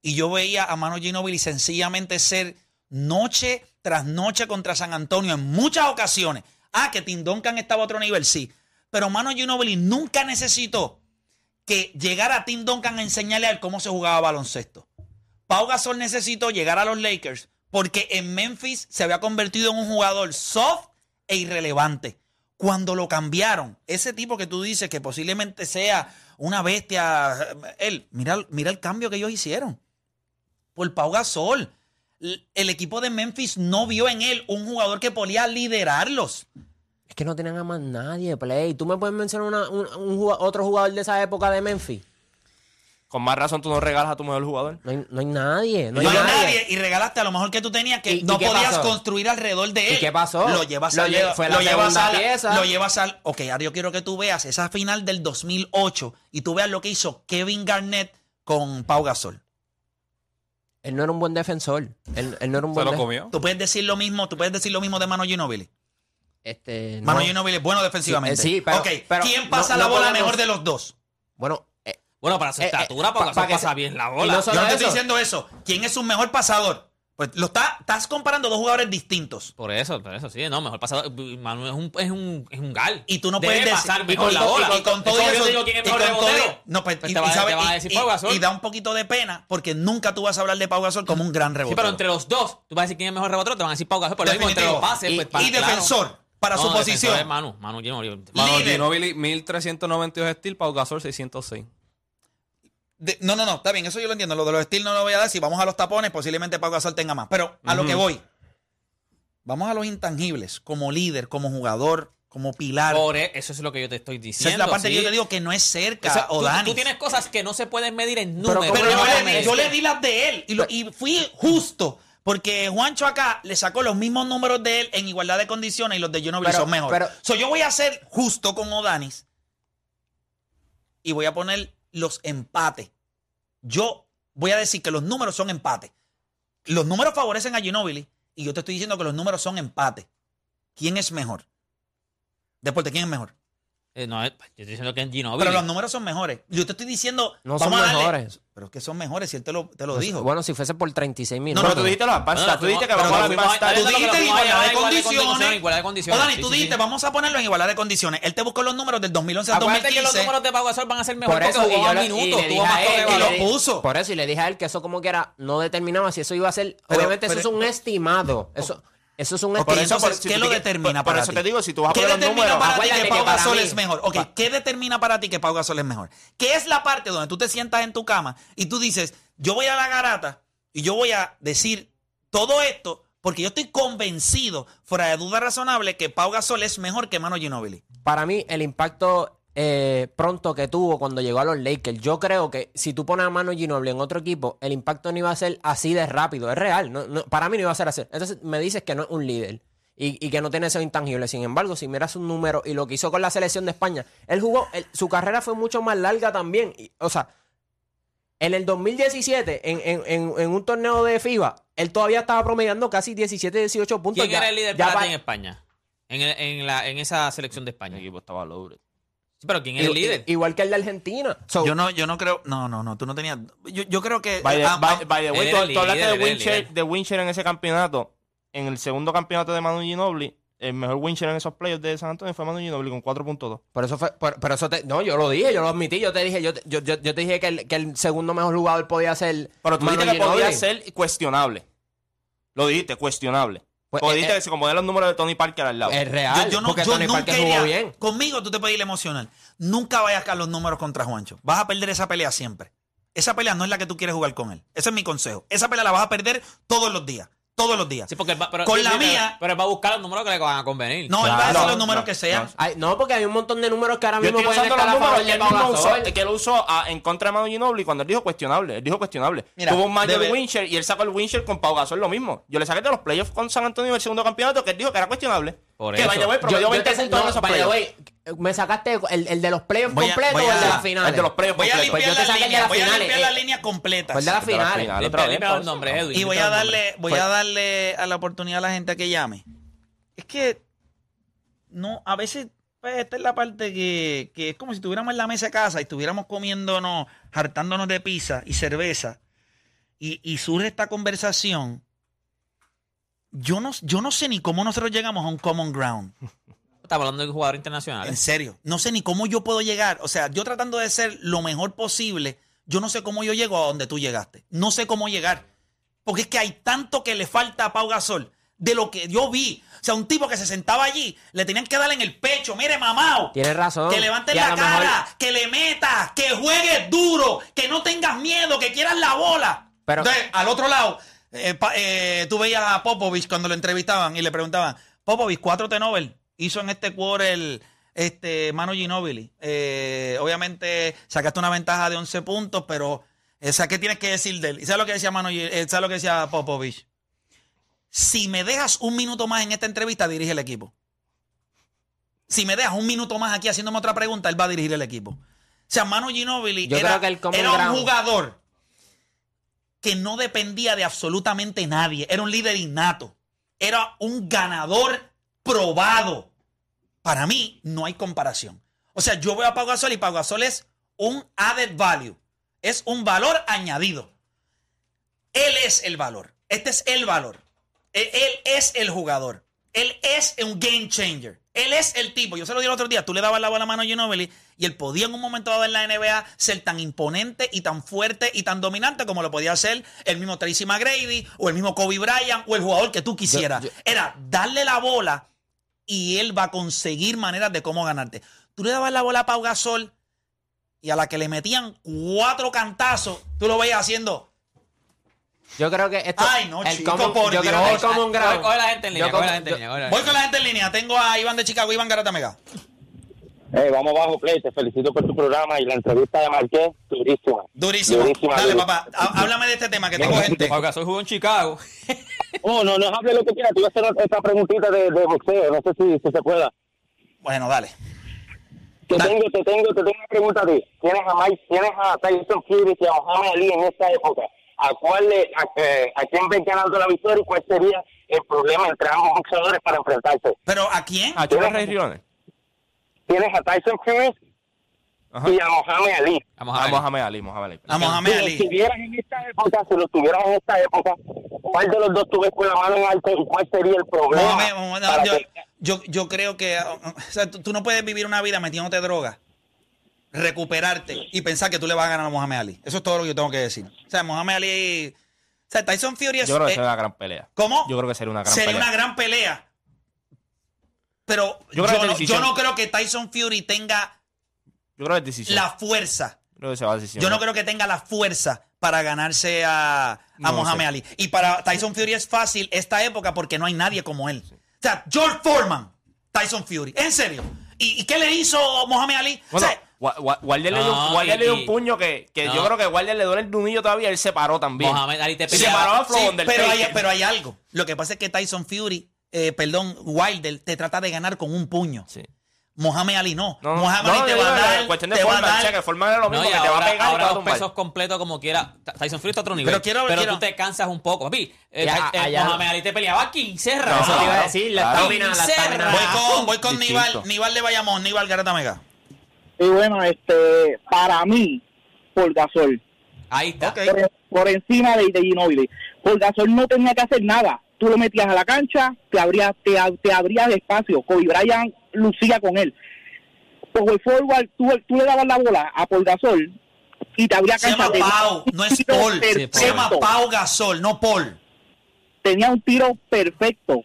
Y yo veía a Mano Ginóbili sencillamente ser noche tras noche contra San Antonio en muchas ocasiones. Ah, que Tim Duncan estaba a otro nivel, sí. Pero Mano Ginóbili nunca necesitó que llegara Tim Duncan a enseñarle a él cómo se jugaba baloncesto. Pau Gasol necesitó llegar a los Lakers porque en Memphis se había convertido en un jugador soft e irrelevante. Cuando lo cambiaron, ese tipo que tú dices que posiblemente sea una bestia, él, mira, mira el cambio que ellos hicieron. Por Pau Gasol. El equipo de Memphis no vio en él un jugador que podía liderarlos. Es que no tenían a más nadie, Play. ¿Tú me puedes mencionar una- un, otro jugador de esa época de Memphis? Con más razón tú no regalas a tu mejor jugador. No hay, no hay nadie. No No hay, hay nadie. nadie y regalaste a lo mejor que tú tenías que ¿Y- y no podías pasó? construir alrededor de él. ¿Y qué pasó? Lo llevas Lo al lle- fue la lo llevas al pieza. lo llevas al Ok, ahora yo quiero que tú veas esa final del 2008 y tú veas lo que hizo Kevin Garnett con Pau Gasol. Él no era un buen defensor. Él, él no era un Se buen lo de- comió. Tú puedes decir lo mismo, tú puedes decir lo mismo de Mano Ginobili. Este, no. Mano Ginobili es bueno defensivamente. Sí, eh, sí, pero- Ok, pero ¿quién pasa no la bola podemos- mejor de los dos? Bueno, eh, Bueno, para su Eh, eh, estatura, pa- que pasa se- bien la y bola. no Yo solo no te estoy diciendo eso. ¿Quién es un mejor pasador? Pues lo está, estás comparando dos jugadores distintos. Por eso, por eso, sí. No, mejor pasador. Manu es un, es un, es un gal. Y tú no Debe puedes decir- pasar y mejor con la bola. y con todo Eso y no, pues, Pues y- te y va- sabe- te va a y- decir y- Pau Gasol. y da un poquito de pena porque nunca tú vas a hablar de Pau Gasol como un gran Sí, rebotero. pero entre los dos, tú vas a decir quién es mejor rebotero, te van a decir Pau Gasol. Por lo mismo, entre los pases, y, pues, pa- y claro. defensor para No, su posición. Manu, Manu Ginobili. Manu Líder. Ginobili, 1392 steel, Pau Gasol 606. De- no, no, no, está bien, eso yo lo entiendo. Lo de los estilos no lo voy a dar. Si vamos a los tapones, posiblemente Pau Gasol tenga más. Pero a lo que voy, vamos a los intangibles, como líder, como jugador, como pilar. Por e- eso es lo que yo te estoy Esa diciendo. es la parte sí. que yo te digo que no es cerca, O sea, o tú, Dani. tú tienes cosas que no se pueden medir en números. Pero yo, ¿cómo le, di- es yo que- le di las de él y, lo- y fui justo. Porque Juancho acá le sacó los mismos números de él en igualdad de condiciones y los de Ginobili Pero- son mejores. pero- So, yo voy a ser justo con Odanis y voy a poner los empates. Yo voy a decir que los números son empates. Los números favorecen a Ginobili y yo te estoy diciendo que los números son empates. ¿Quién es mejor? Deporte, ¿quién es mejor? Eh, no, eh, yo estoy diciendo que es Ginobili. Pero los números son mejores. Yo te estoy diciendo. No vamos son a darle- mejores. Pero es que son mejores si él te lo, te lo dijo. Bueno, si fuese por 36 No, minutos. Pero tú dijiste No, no, stats, tú dijiste que vamos a no, los fuimos advanced a- stats. Tú que dijiste nos igualdad de condiciones. igualdad de condiciones. O Dani, tú sí, dijiste, sí. vamos a ponerlo en igualdad de condiciones. Él te buscó los números del 2011 al Acuérdate que los 2015. números de Pau Gasol van a ser mejor Por porque eso, y jugó yo más le- y minutos, le tuvo dije más a él, toque de y lo balón. puso. Por eso, y le dije a él que eso como que era, no determinaba si eso iba a ser. Pero- obviamente pero- eso es un estimado. Eso, eso es un Ok, estimado. entonces, por- ¿qué lo te- determina por- por para eso ti? te digo, si tú vas a ¿Qué poner determina números, para ti que Pau Gasol es mejor? Ok, ¿qué determina para ti que Pau Gasol es mejor? ¿Qué es la parte donde tú te sientas en tu cama y tú dices, yo voy a la garata y yo voy a decir todo esto porque yo estoy convencido, fuera de duda razonable, que Pau Gasol es mejor que Manu Ginobili? Para mí, el impacto eh, pronto que tuvo cuando llegó a los Lakers, yo creo que si tú pones a Manu Ginobili en otro equipo, el impacto no iba a ser así de rápido. Es real. no- no- para mí no iba a ser así. Entonces me dices que no es un líder. Y, y que no tiene esos intangibles. Sin embargo, si miras sus números y lo que hizo con la selección de España, él jugó, él- su carrera fue mucho más larga también. Y, o sea, en el 2017, en, en- en- en un torneo de FIBA, él todavía estaba promediando casi 17, 18 puntos. ¿Quién Ya- era el líder ya para en España? En, el- en, la, en esa selección de España. El equipo estaba loaded. Sí, pero ¿quién era el líder? Igual que el de Argentina. So, Yo no, yo no creo, no, no, no, tú no tenías, yo, yo creo que... By the, ah, by- ah, by the way, él tú, era el tú hablaste líder, de él era el Wincher, líder. de Wincher en ese campeonato. En el segundo campeonato de Manu Ginobili, el mejor Wincher en esos playoffs de San Antonio fue Manu Ginobili con 4.2. Por eso fue, por, por eso te, no, yo lo dije, yo lo admití, yo te dije, yo, te- yo, yo, yo te dije que el, que el segundo mejor jugador podía ser Pero tú Manu dijiste que podía ser cuestionable. Lo dijiste, cuestionable. Pues, Porque eh, dijiste eh, que se acomodé los números de Tony Parker al lado. Es real, Yo, yo no, porque yo Tony nunca Parker iría- jugó bien. Conmigo tú te puedes ir emocional. Nunca vayas a los números contra Juancho. Vas a perder esa pelea siempre. Esa pelea no es la que tú quieres jugar con él. Ese es mi consejo. Esa pelea la vas a perder todos los días. Todos los días. Sí, porque va- pero, Con sí, la sí, mía- Pero, él va a buscar los números que le van a convenir. no, él va a hacer los números no, que sean. no. Ay, no, porque hay un montón de números que ahora Yo mismo estoy pueden usando estar los números de que él mismo usó, que él usó ah, en contra de Manu Ginobili cuando él dijo cuestionable. Él dijo cuestionable. Mira, Tuvo un mayor Wincher y él sacó el Wincher con Pau Gasol lo mismo. Yo le saqué de los playoffs con San Antonio en el segundo campeonato que él dijo que era cuestionable. Por que eso. vaya, güey, Yo- promedió yo 20 te- puntos no, en esos playoffs. me sacaste el, el de los playoffs Voy a- completos voy o el de a- las finales. el de los playoffs Voy a completos. limpiar Pues yo te las saqué el de líneas. las Voy a finales, limpiar eh. las líneas completas. El de las El de las finales. finales. Otra vez, Edwin. Y voy a darle, voy Fue- a darle a la oportunidad a la gente a que llame. Es que no, a veces, pues, esta es la parte que, que es como si estuviéramos en la mesa de casa y estuviéramos comiéndonos, hartándonos de pizza y cerveza, y, y surge esta conversación. Yo no, yo no sé ni cómo nosotros llegamos a un common ground. Estamos hablando de un jugador internacional. En serio. No sé ni cómo yo puedo llegar. O sea, yo tratando de ser lo mejor posible, yo no sé cómo yo llego a donde tú llegaste. No sé cómo llegar. Porque es que hay tanto que le falta a Pau Gasol de lo que yo vi. O sea, un tipo que se sentaba allí, le tenían que dar en el pecho. Mire, mamao. Tienes razón. Que levantes la mejor- cara, que le metas, que juegues duro, que no tengas miedo, que quieras la bola. Pero- Entonces, al otro lado, eh, pa- eh, tú veías a Popovich cuando lo entrevistaban y le preguntaban, Popovich, cuatro t Nobel, hizo en este quarter este, Manu Ginobili. Eh, obviamente sacaste una ventaja de 11 puntos, pero o sea, ¿qué tienes que decir de él? ¿Y sabes lo que decía Manu, sabes lo que decía Popovich? Si me dejas un minuto más en esta entrevista, dirige el equipo. Si me dejas un minuto más aquí haciéndome otra pregunta, él va a dirigir el equipo. O sea, Manu Ginobili Yo era, creo que el era un jugador que no dependía de absolutamente nadie. Era un líder innato. Era un ganador probado. Para mí, no hay comparación. O sea, yo veo a Pau Gasol y Pau Gasol es un added value. Es un valor añadido. Él es el valor. Este es el valor. Él, él es el jugador. Él es un game changer. Él es el tipo. Yo se lo dije el otro día. Tú le dabas la bola a mano a Ginobili y él podía en un momento dado en la NBA ser tan imponente y tan fuerte y tan dominante como lo podía ser el mismo Tracy McGrady o el mismo Kobe Bryant o el jugador que tú quisieras. Era darle la bola y él va a conseguir maneras de cómo ganarte. Tú le dabas la bola a Pau Gasol y a la que le metían cuatro cantazos, tú lo veías haciendo. Yo creo que esto. Ay, no, el chico, common- por yo creo que el Dios. common Coge, ground. coge la gente en línea, la gente en Voy con la gente en línea. Tengo a Iván de Chicago, Iván Garata Mega. Eh, vamos bajo, Play. Te felicito por tu programa y la entrevista de Marqués, durísima. Durísimo. Durísima, Dale, durísima. papá. há- Háblame de este tema que tengo gente. Pau Gasol jugó en Chicago. Oh, no, no hable lo que quieras. Te voy a hacer esta preguntita de, de boxeo. No sé si, si se pueda. Bueno, dale. Te Dale. tengo, te tengo, te tengo una pregunta a ti. ¿Tienes a Mike, tienes a Tyson Fury y a Muhammad Ali en esta época? ¿A cuál le, a, eh, a quién ven ganando la victoria y cuál sería el problema entre ambos boxeadores para enfrentarse? Pero ¿a quién? Chile Rey Riones. Tienes a Tyson Fury Ajá. y a Mohamed Ali. A A. Mohamed Ali, Mohamed Ali. A Mohamed Si los Ali. tuvieras en esta época, si los tuvieras en esta época, ¿cuál de los dos tú ves con la mano en alto y cuál sería el problema? Mohamed- Mohamed- para yo, que- yo, yo creo que o sea, tú, tú no puedes vivir una vida metiéndote droga, recuperarte y pensar que tú le vas a ganar a Mohamed Ali. Eso es todo lo que yo tengo que decir. O sea, Mohamed Ali. O sea, Tyson Fury es. Yo creo que eh, sería una gran pelea. ¿Cómo? Yo creo que sería una gran sería pelea. una gran pelea. Pero Yo yo, no, yo no creo que Tyson Fury tenga Yo creo que es decisión. la fuerza. Creo que se va a decisión. Yo no creo que tenga la fuerza para ganarse a, a No Mohamed. Ali. Y para Tyson Fury es fácil esta época porque no hay nadie como él. O sea, George Foreman, Tyson Fury. En serio. ¿Y, y qué le hizo Mohamed Ali? Bueno, o sea, Dio, No, le dio y- un puño que, que no. yo creo que Wilder le duele el nudillo todavía. Él se paró también. Mohamed Ali te Se peleaba. paró a Flow sí, pero, hay, pero hay algo. Lo que pasa es que Tyson Fury, eh, perdón, Wilder, te trata de ganar con un puño. Sí. Mohamed Ali no. No, Mohamed no, Ali te va a dar. cuestión de te va a forma, dar- sea, que forma era lo mismo que te va a pegar va ahora tumbar. pesos completos como quiera. Tyson Fury está a otro nivel. Pero quiero- quiero- tú te cansas un poco. Papi, eh, Ya, eh, allá- Mohamed Ali te peleaba 15 rounds. Eso te iba a decir, la claro. estamina, la estamina. Voy con, voy con. Nival, Nival de Bayamón, Nival Garata Mega. Y bueno, este, para mí, por Gasol, Ahí está. Por, por encima de, de Ginobili, por Gasol no tenía que hacer nada. Tú lo metías a la cancha, te abrías, te, te abrías espacio. Kobe Bryant lucía con él. Power forward, tú, tú le dabas la bola a Paul Gasol y te abría Se llama cancha. Tenía Pau, un no es tiro Paul. perfecto. Se llama Pau Gasol, no Paul. Tenía un tiro perfecto.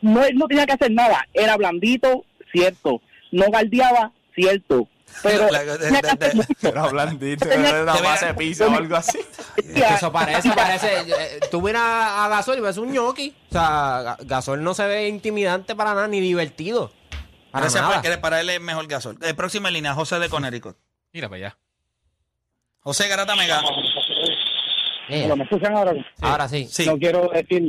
No, él no tenía que hacer nada. Era blandito, cierto. No galdeaba, cierto. Pero. Era blandito, era una base de pizza o algo así. Eso parece, parece. eh, Tú miras a Gasol y ves un ñoqui. O sea, Ga- Gasol no se ve intimidante para nada ni divertido. Para Gracias nada. para él es mejor Gasol. Eh, próxima línea, José de Connecticut. Mira para allá. José Garata Mega. Eh, Bueno, ¿Me escuchan ahora? Ahora sí. Sí. No quiero decir,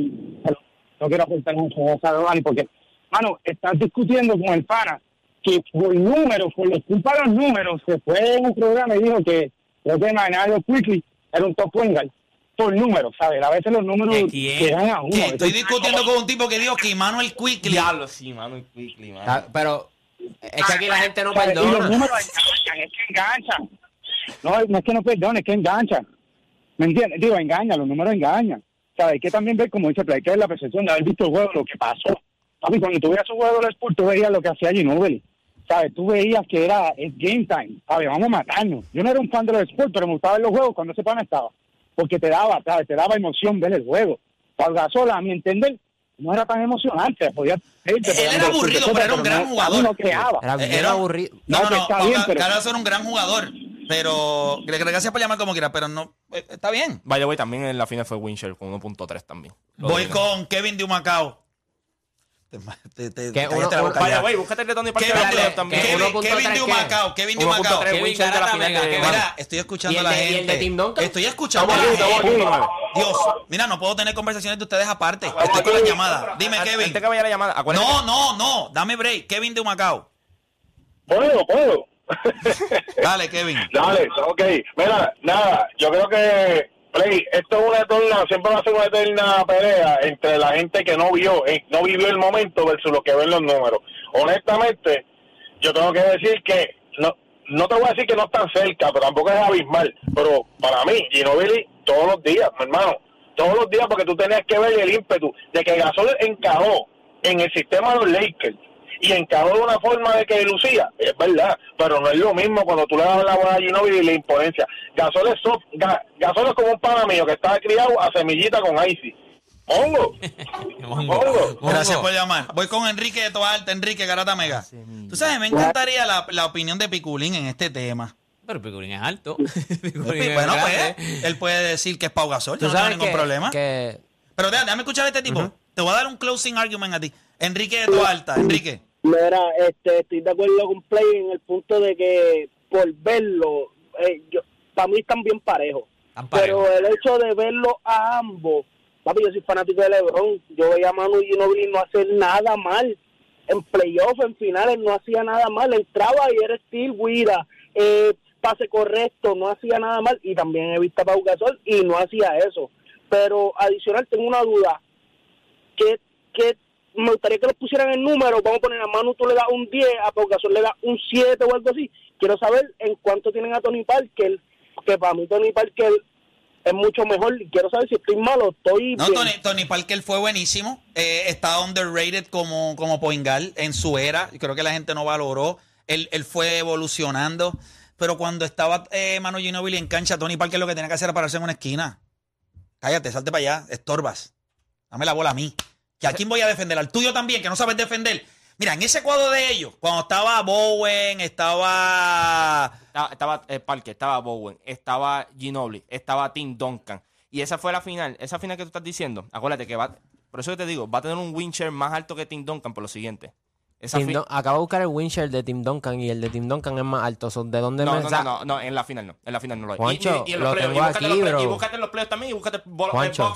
no quiero aportar mucho a Dani, porque, mano, estás discutiendo con el pana que por números, por los culpa de los números, se fue en un programa y dijo que creo que Maynard Quickly era un top point guard. Por números, ¿sabes? A veces los números ¿De dan a uno. Que estoy discutiendo con un tipo que dijo que Manuel Quickly. Diablo, sí, mano, y quickly, mano. Ah, Pero es que aquí la gente no ¿sabes? Y los perdona. números enganchan, es que enganchan. No, no es que no perdone, es que enganchan. ¿Me entiendes? Digo, engañan, los números engañan. ¿Sabes? Hay que también ver, como dice Play, hay que ver la percepción de haber visto el juego, lo que pasó. Papi, cuando tú veías su juego del Sport, tú veías lo que hacía Ginobili. ¿Sabes? Tú veías que era es game time. ¿Sabes? Vamos a matarnos. Yo no era un fan de los Sport, pero me gustaba ver los juegos cuando ese pana estaba. Porque te daba, ¿sabes? Te daba emoción ver el juego. Gasol, a mi entender, no era tan emocionante. Podía, Él era aburrido, pero era un gran jugador. No creaba. Era Era- aburrido. No, No, Pau era un gran jugador. Pero gra- gracias por llamar como quiera, pero no. eh, Está bien. Vaya, güey, también en la final fue Winchell con 1.3 también. Voy con Kevin de Humacao. Te, te, te, Que uno- la boca uno- Vaya, ya. güey, búscate el de Tony Parker Kevin, de también. Kevin, 1.3 Kevin de. Humacao. Kevin de 1.3 Humacao. Mira, estoy escuchando ¿Y a la y gente. de Tim Duncan? Estoy escuchando a la gente. Dios, mira, no puedo tener conversaciones de ustedes aparte. Estoy con la llamada. Dime, Kevin. que vaya la llamada, No, no, no. Dame break. Kevin de Humacao. Puedo, puedo. Dale, Kevin. Dale, ok. Mira, nada, yo creo que, Play, esto es una eterna, siempre va a ser una eterna pelea entre la gente que no vio, eh, no vivió el momento versus lo que ven los números. Honestamente, yo tengo que decir que, no no te voy a decir que no están cerca, pero tampoco es abismal. Pero para mí, Ginobili, todos los días, mi hermano, todos los días porque tú tenías que ver el ímpetu de que Gasol encajó en el sistema de los Lakers y encajó de una forma de que lucía, es verdad, pero no es lo mismo cuando tú le das la bola a Ginobili y la imponencia. Gasol es, soft- Ga- Gasol es como un pana mío que estaba criado a semillita con Icy. Hongo, hongo. Gracias por llamar. Voy con Enrique de Toda Alta, Enrique Garata Mega. Tú sabes, me encantaría la, la opinión de Piculín en este tema. Pero Piculín es alto. Piculín es Bueno, grande. pues, él puede decir que es Pau Gasol, Tú yo no tengo sabes ningún que- problema. que Pero déjame, déjame escuchar a este tipo. Te voy a dar un closing argument a ti. Enrique de Toda Alta, Enrique. Mira, este, estoy de acuerdo con Play en el punto de que por verlo, eh, yo, para mí están bien parejos. Pero el hecho de verlo a ambos, papi, yo soy fanático de LeBron. Yo veía a Manu Ginobili no hacer nada mal. En playoff, en finales, no hacía nada mal. Entraba y era steel, guida, eh, pase correcto, no hacía nada mal. Y también he visto a Pau Gasol y no hacía eso. Pero adicional, tengo una duda. que, que me gustaría que lo pusieran en número. Vamos a poner a Manu, tú le das un 10, a Pau Gasol le das un 7 o algo así. Quiero saber en cuánto tienen a Tony Parker, que para mí Tony Parker es mucho mejor. Quiero saber si estoy malo, estoy No, bien. Tony, Tony Parker fue buenísimo. Eh, está underrated como, como Poingal en su era. Creo que la gente no valoró. Él, él fue evolucionando. Pero cuando estaba eh, Manu Ginobili en cancha, Tony Parker lo que tenía que hacer era pararse en una esquina. Cállate, salte para allá, estorbas. Dame la bola a mí. ¿Que a quién voy a defender? ¿Al tuyo también, que no sabes defender? Mira, en ese cuadro de ellos, cuando estaba Bowen, estaba... Estaba, estaba eh, Parker, estaba Bowen, estaba Ginobili, estaba Tim Duncan. Y esa fue la final. Esa final que tú estás diciendo, acuérdate que va. Por eso que te digo, va a tener un win share más alto que Tim Duncan por lo siguiente. Dun- acabo de buscar el winshare de Tim Duncan y el de Tim Duncan es más alto. So, ¿De dónde No, me no, no, no, no, en la final no. En la final no lo hay. Juancho, en lo los playoffs, tengo aquí, los bro. Y búscate los playoffs también y búscate el box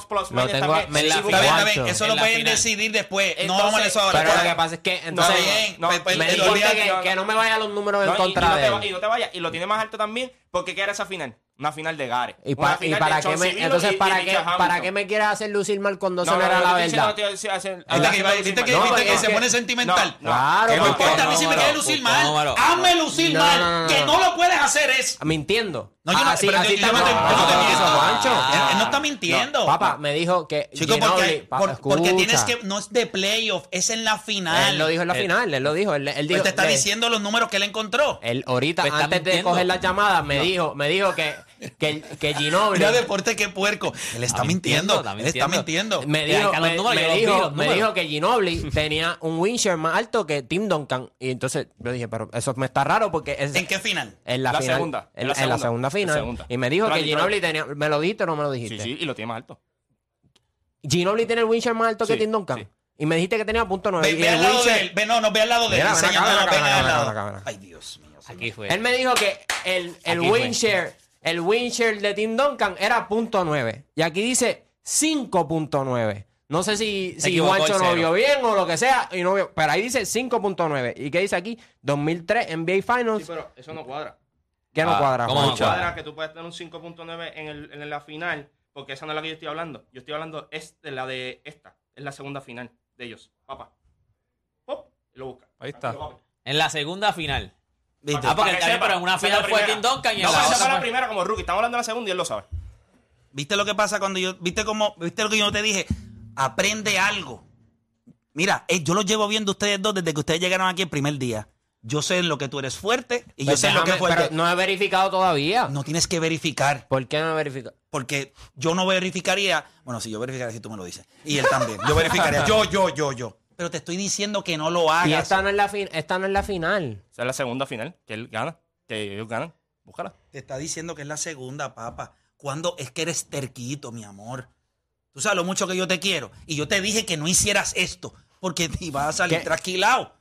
plus lo tengo- también. me Sí, la- Está búscate- bien, está Juancho. bien. Eso lo pueden decidir después. no Entonces- vamos a eso ahora. Pero lo que pasa es que entonces Está bien. no, pues- pues- me dijiste olvídate- que, que no me vayan los números en No, y- y, contra no de él. y no te vayas. Y lo tiene más alto también porque ¿qué era esa final? Una final de Gare. ¿Y, pa- y para qué me, entonces y- y para Richard qué para qué me quieres hacer lucir mal cuando No, no, no, era la verdad? Viste que, se pone sentimental. No, Claro, Que no importa a mí si me quieres lucir mal. Hazme lucir mal. Que no lo puedes hacer es. Mintiendo. No, yo no- así, pero así yo- yo está no te- no, yo no te no, miento. Juancho. Él, él no está mintiendo. Papá, me dijo que Chico, Ginobili- porque, pa- por- porque tienes que. No es de playoff, es en la final. Él lo dijo en la Él- final, él lo dijo. Él, él Él dijo te está que- diciendo los números que él encontró. Él ahorita, Pues antes de mintiendo. coger las llamadas, me dijo, me dijo que, que, que Ginobili. Mira, deporte, qué puerco. Él está, Está mintiendo. mintiendo, está Él está mintiendo. Me dijo, me, dijo, me que Ginobili tenía un win share más alto que Tim Duncan. Y entonces yo dije, pero eso me está raro porque es ¿En qué final? en la, La final, segunda, En, en la en la segunda, segunda final. la segunda. Y me dijo Pero que Ginobili tenía. ¿Me lo dijiste o no me lo dijiste? Sí, sí, y lo tiene más alto. Ginobili tiene el win share más alto que Tim Duncan. sí. Y me dijiste que tenía punto nueve. Ve, y ve el al lado de él. Ve, no, no, ve al lado de él. Ay, Dios mío. Aquí fue. Él me dijo que el, el el win share de Tim Duncan era punto nueve. Y aquí dice 5.9. No sé si, si Juancho no vio bien o lo que sea, y no vio, pero ahí dice 5.9. ¿Y qué dice aquí? 2003 NBA Finals. Sí, pero eso no cuadra. ¿Qué no Ah, cuadra, ¿cómo no cuadra? que tú puedes tener un 5.9 en, el, en la final, porque esa no es la que yo estoy hablando. Yo estoy hablando es de la de esta, es la segunda final de ellos. Papá. Pop, y lo busca. Ahí está. En la segunda final. ¿Viste? Ah, porque también, sepa, pero en una es final fue. Tim Duncan y en No, la otra fue la primera como rookie. Estamos hablando de la segunda y él lo sabe. ¿Viste lo que pasa cuando yo, viste cómo, viste lo que yo te dije? Aprende algo. Mira, eh, yo lo llevo viendo ustedes dos desde que ustedes llegaron aquí el primer día. Yo sé en lo que tú eres fuerte y yo Pues sé en lo que déjame- fue. pero no he verificado todavía. No tienes que verificar. ¿Por qué no he verificado? Porque yo no verificaría. Bueno, si yo verificaría si tú me lo dices. Y él también. Yo verificaría. Yo, yo, yo, yo. Pero te estoy diciendo que no lo hagas. Y esta no es la, fin esta no es la final. Esa es la segunda final, que él gana, que ellos ganan. Búscala. Te está diciendo que es la segunda, papá. Cuando es que eres terquito, mi amor. Tú sabes lo mucho que yo te quiero. Y yo te dije que no hicieras esto. Porque te ibas a salir ¿Qué? trasquilado.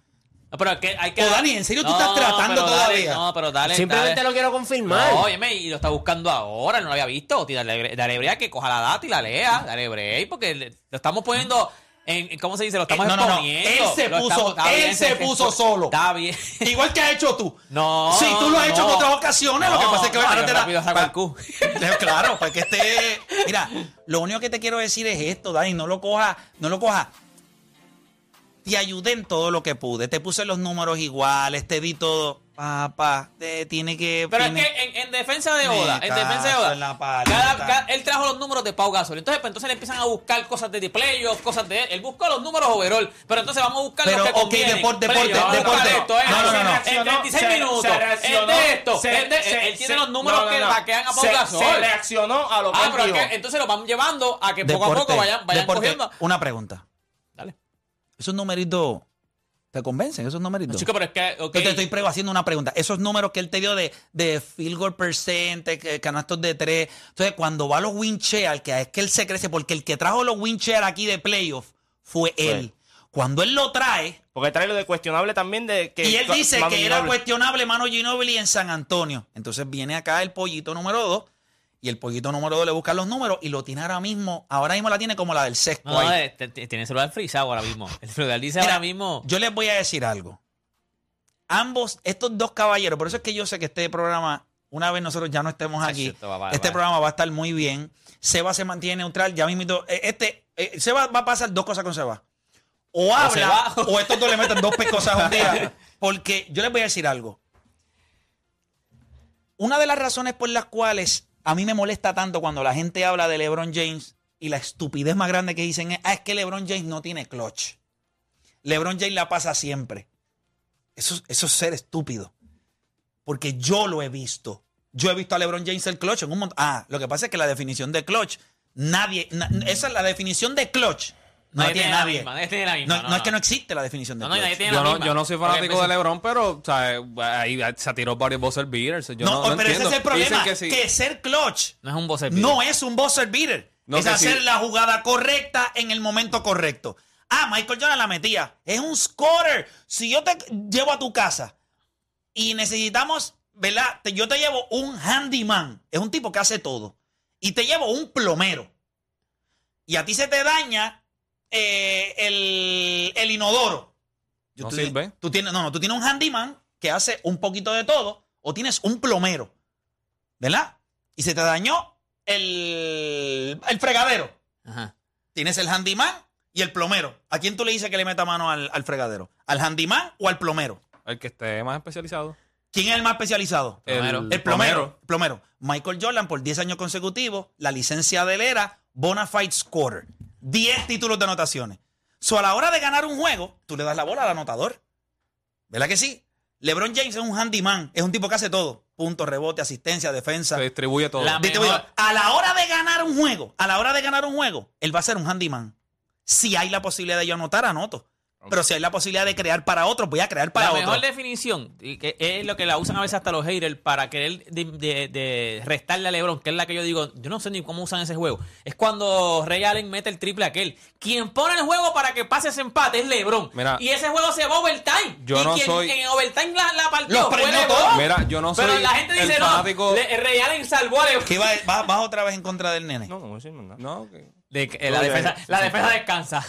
No, pero es que hay que. Oh, Dani, ¿en serio tú estás tratando pero dale, todavía? no, pero dale. Simplemente dale. lo quiero confirmar. No, óyeme, y lo está buscando ahora, no lo había visto. Tí, Dale, dale break, que coja la data y la lea. Dale break, porque le- lo estamos poniendo en, ¿cómo se dice? Lo estamos Eh, no, no, no. Él se Lo puso- estamos- él bien, se puso solo. Está bien. Igual que has hecho tú. No. Sí, tú lo has hecho en otras ocasiones. lo que pasa es que ahora te da. rápido saco el Q. Claro, porque este. Mira, lo único que te quiero decir es esto, Dani. No lo coja, no lo coja. Te ayudé en todo lo que pude. Te puse los números iguales, te di todo. Papá, te tiene que. Pero tiene- es que en, en defensa de Me Oda, en defensa de Oda, en la palita. cada- cada- él trajo los números de Pau Gasol. Entonces, pues, entonces le empiezan a buscar cosas de playoffs, cosas de él. Él buscó los números overall. Pero entonces vamos a buscar Pero, los que ok, convienen. deporte, deporte, vamos deporte. esto, esto, No, no, no, no. En 36 Se- minutos. se es reaccionó, de esto. se- es de- se- él tiene se- los números no, no, que no. vaquean a Pau Se- Gasol. Se reaccionó a lo que Ah, él pero es que entonces lo van llevando a que poco a poco vayan, vayan deporte. cogiendo. Una pregunta. Esos numeritos. ¿Te convencen esos numeritos? Chico, pero es que. ok. Yo te estoy pre- haciendo una pregunta. Esos números que él te dio de, de field goal percent, que- canastos de tres. Entonces, cuando va a los win share, que es que él se crece, porque el que trajo los win share aquí de playoff fue él. Cuando él lo trae, Porque trae lo de cuestionable también de que. y él dice que era cuestionable Mano Ginobili en San Antonio. Entonces viene acá el pollito número dos. Y el pollito número dos le busca los números y lo tiene ahora mismo. Ahora mismo la tiene como la del sexto. No, ahí. eh, tiene el celular frisado ahora mismo. El celular dice Mira, ahora mismo. Yo les voy a decir algo. Ambos, estos dos caballeros, por eso es que yo sé que este programa, una vez nosotros ya no estemos aquí, este programa va a estar muy bien. Seba se mantiene neutral, ya mismo. Este, eh, Seba va a pasar dos cosas con Seba. O habla, se va. o estos dos le meten dos pescosas un día. Porque yo les voy a decir algo. Una de las razones por las cuales a mí me molesta tanto cuando la gente habla de LeBron James y la estupidez más grande que dicen es, ah, es que LeBron James no tiene clutch. LeBron James la pasa siempre. Eso, es ser estúpido. Porque yo lo he visto. Yo he visto a LeBron James el clutch en un montón. Ah, lo que pasa es que la definición de clutch, nadie. na- esa es la definición de clutch. No Nadie tiene nadie. misma, nadie tiene la misma, No, no, no es no. que no existe la definición de No, no, clutch. nadie tiene Yo la no, misma. yo no soy fanático de LeBron, pero o sea, ahí se tiró varios buzzer beaters. Yo no, no, no pero entiendo. ese es el problema. Que, ser clutch No es un buzzer no beater. es un buzzer beater. No, es hacer sí. la jugada correcta en el momento correcto. Ah, Michael Jordan la metía. Es un scorer. Si yo te llevo a tu casa y necesitamos, ¿verdad? Te- yo te llevo un handyman. Es un tipo que hace todo. Y te llevo un plomero. Y a ti se te daña eh, el, el inodoro. No tú, sirve. Tú tienes, no, no, tú tienes un handyman que hace un poquito de todo. O tienes un plomero. ¿Verdad? Y se te dañó el, el fregadero. Ajá. Tienes el handyman y el plomero. ¿A quién tú le dices que le meta mano al, al fregadero? ¿Al handyman o al plomero? El que esté más especializado. ¿Quién es el más especializado? Plomero. El plomero. Plomero. Michael Jordan por 10 años consecutivos, la licencia de él era bona fide scorer. 10 títulos de anotaciones. So, a la hora de ganar un juego, tú le das la bola al anotador. ¿Verdad que sí? LeBron James es un handyman, es un tipo que hace todo. Punto, rebote, asistencia, defensa. Se distribuye todo. La- A la hora de ganar un juego, a la hora de ganar un juego, él va a ser un handyman. Si hay la posibilidad de yo anotar, anoto. Pero si hay la posibilidad de crear para otro, voy a crear para la otro. mejor definición, y que es lo que la usan a veces hasta los haters para querer de, de- de restarle a LeBron, que es la que yo digo, yo no sé ni cómo usan ese juego. Es cuando Ray Allen mete el triple aquel. Quien pone el juego para que pase ese empate es LeBron. Mira, y ese juego se va a overtime. yo y no quien soy- en overtime la, la partió Los fue LeBron. Mira, yo no soy Pero la gente el dice, no, fanático. Le- Ray Allen salvó a LeBron. ¿Qué va, va- vas otra vez en contra del nene? No, no voy a decir nada. No, De eh, la, defensa, la defensa descansa.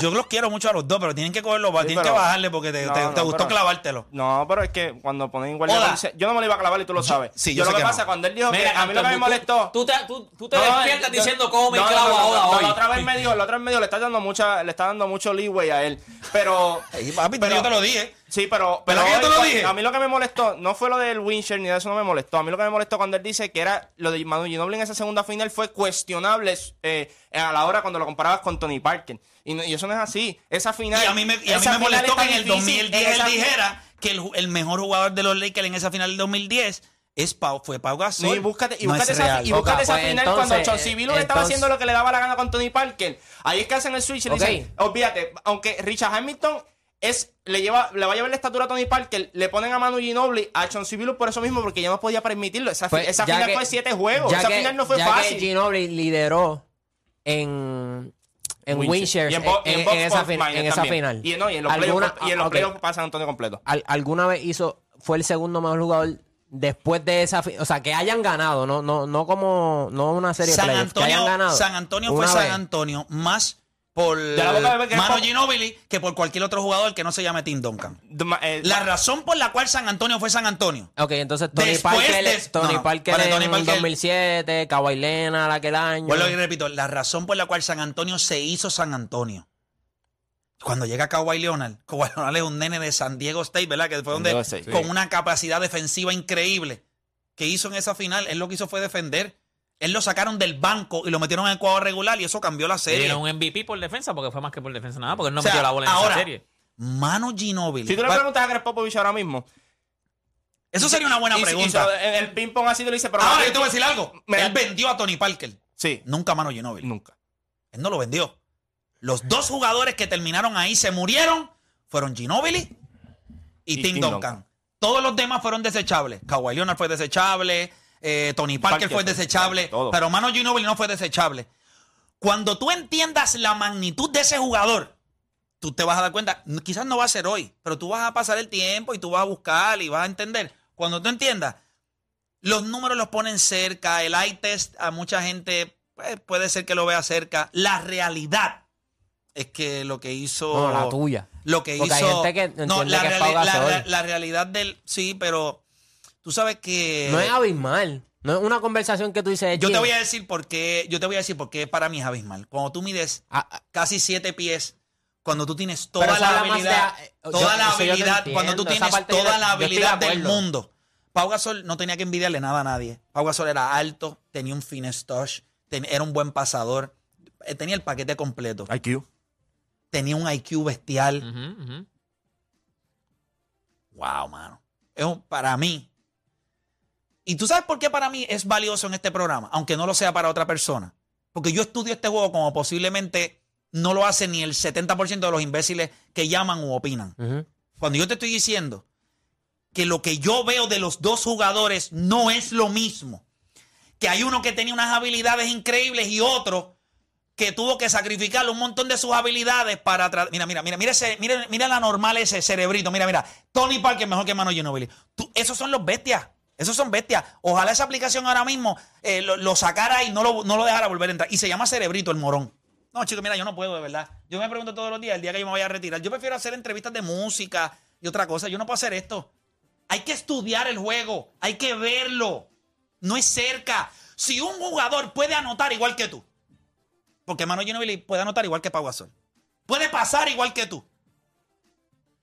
Yo los quiero mucho a los dos, pero tienen que cogerlo, Sí, tienen pero- que bajarle porque te, No, te- no, te gustó pero- clavártelo. No, pero es que cuando ponen igual Oda. dice, yo no me lo iba a clavar y tú lo sabes. sí, yo yo sé lo que, que pasa no. cuando él dijo Mira, que a mí lo que me molestó. Tú, tú te, tú, tú te despiertas yo- diciendo cómo me no, no, clavo no, a Oda no, hoy. La otra vez me dijo, la otra vez me dijo, le está dando mucha, le está dando mucho leeway a él. Pero. Ey, papi, pero- yo te lo dije. Sí, pero, pero ¿Verdad que yo te hoy, lo cu- dije? a mí lo que me molestó no fue lo del Wincher ni de eso no me molestó. A mí lo que me molestó cuando él dice que era lo de Manu Ginobili en esa segunda final fue cuestionable eh, a la hora cuando lo comparabas con Tony Parker. Y, no- y eso no es así. Esa final. Y a mí me, y a mí me molestó es que en el difícil, 2010 él dijera que el, mejor jugador de los Lakers en esa final del 2010 es Pau, fue Pau Gasol. Sí, búscate, y No es esa, real. y búscate esa pues final entonces, cuando Chauncey Billups le estaba haciendo lo que le daba la gana con Tony Parker. Ahí es que hacen el switch y le Ok. dicen, olvídate, aunque Richard Hamilton es, le, lleva, le va a llevar la estatura a Tony Parker, le ponen a Manu Ginobili a Chauncey Billups por eso mismo, porque ya no podía permitirlo. Esa, Pues, esa final que- fue siete juegos, esa que- final no fue ya fácil. que Ginobili lideró en, en Winchester. Y en, en, en en esa, fin- final. Y, no, y en los ¿Alguna- playoffs y en los ok. playoffs pasan Antonio completo. Al- ¿Alguna vez hizo, fue el segundo mejor jugador después de esa O sea, que hayan ganado, no, no, no como, no una serie de San que hayan Antonio, ganado. San Antonio fue San. Antonio más por Mano Ginobili que por cualquier otro jugador que no se llame Tim Duncan. Eh, La razón por la cual San Antonio fue San Antonio. Ok, entonces Tony Después Parker, de- Tony no, Parker en Tony Parker- 2007, Kawhi Leonard aquel año. Vuelvo y repito, la razón por la cual San Antonio se hizo San Antonio Cuando llega Kawhi Leonard, Kawhi Leonard es un nene de San Diego State, ¿verdad? Que fue donde, con una capacidad defensiva increíble. que hizo en esa final? Él lo que hizo fue defender. Él lo sacaron del banco y lo metieron en el cuadro regular y eso cambió la serie. dieron un MVP por defensa porque fue más que por defensa nada, porque él no O sea, metió la bola en ahora, esa serie. Mano Ginóbili. Si tú le preguntas a Greg Popovich ahora mismo. Eso sería una buena y- pregunta. y- el, el ping-pong ha sido lo dice, pero. Ahora yo te voy a decir algo. Me- Él vendió a Tony Parker. Sí, Nunca Mano Ginóbili. nunca. Él no lo vendió. Los dos jugadores que terminaron ahí se murieron fueron Ginobili y, Y Tim Tim Duncan. Duncan. Todos los demás fueron desechables. Kawhi Leonard fue desechable, eh, Tony Parker, Parker fue desechable, todo. pero Mano Ginobili no fue desechable. Cuando tú entiendas la magnitud de ese jugador, tú te vas a dar cuenta, quizás no va a ser hoy, pero tú vas a pasar el tiempo y tú vas a buscar y vas a entender. Cuando tú entiendas, los números los ponen cerca, el eye test a mucha gente pues, puede ser que lo vea cerca. La realidad es que lo que hizo... No, la tuya. Lo que Porque hay hizo... gente que no, entiende la, que es reali- Pau la- Gasol. la- la realidad del... Sí, pero tú sabes que... No es abismal. No es una conversación que tú dices. Yo te "Jim, voy a decir por qué, yo te voy a decir por qué para mí es abismal. Cuando tú mides ah, ah, casi siete pies, cuando tú tienes Pero toda la habilidad, de- toda yo- la habilidad, entiendo, cuando tú tienes yo toda la de habilidad del mundo. Pau Gasol no tenía que envidiarle nada a nadie. Pau Gasol era alto, tenía un finesse touch, ten- era un buen pasador, eh, tenía el paquete completo, IQ. tenía un IQ bestial. Wow, mano. Es un- para mí. ¿Y tú sabes por qué para mí es valioso en este programa? Aunque no lo sea para otra persona. Porque yo estudio este juego como posiblemente no lo hace ni el 70% de los imbéciles que llaman u opinan. Cuando yo te estoy diciendo que lo que yo veo de los dos jugadores no es lo mismo, que hay uno que tenía unas habilidades increíbles y otro que tuvo que sacrificar un montón de sus habilidades para mira mira mira mira ese mira, mira la normal ese cerebrito mira mira Tony Parker mejor que Mano Ginobili Tú- esos son los bestias esos son bestias ojalá esa aplicación ahora mismo eh, lo, sacara y no lo, no lo dejara volver a entrar y se llama cerebrito el morón no, chicos, mira, yo no puedo, de verdad. Yo me pregunto todos los días, el día que yo me vaya a retirar. Yo prefiero hacer entrevistas de música y otra cosa. Yo no puedo hacer esto. Hay que estudiar el juego. Hay que verlo. No es cerca. Si un jugador puede anotar igual que tú, porque Mano Ginobili puede anotar igual que Pau. Puede pasar igual que tú.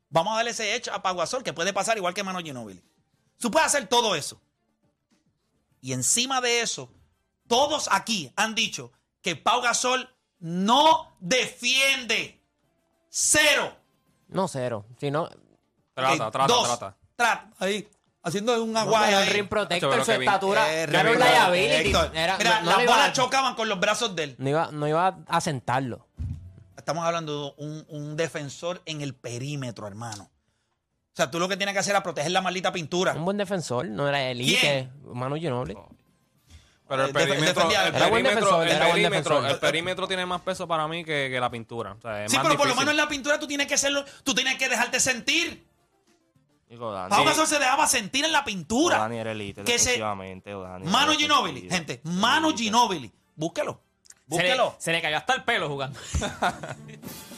Vamos a darle ese hecho a Pau que puede pasar igual que Mano Ginobili. Tú puedes hacer todo eso. Y encima de eso, todos aquí han dicho que Pau Gasol no defiende. Cero. No, cero. Si no, Trata, Ok, trata, dos. trata. Trata. Ahí, haciendo un no aguay. el rim protector, su estatura. Eh, no era un liability. Era- Mira, no, no las bolas a- chocaban con los brazos de él. no iba, no iba a sentarlo. Estamos hablando de un, un defensor en el perímetro, hermano. O sea, tú lo que tienes que hacer es proteger la maldita pintura. Un buen defensor, no era elite. Manu Ginobili. Pero el Eh, perímetro, el perímetro, defensor, el era buen perímetro, defensor. el perímetro tiene más peso para mí que, que la pintura. O sea, es Sí, más pero por lo menos en la pintura tú tienes que hacerlo, tú tienes que dejarte sentir. Digo, Dani. Pau Gasol se dejaba sentir en la O pintura. Dani era elite Que se- defensivo. Ginóbili, gente, Mano Elite. Ginóbili. Búsquelo. Se le, Búsquelo. se le cayó hasta el pelo jugando.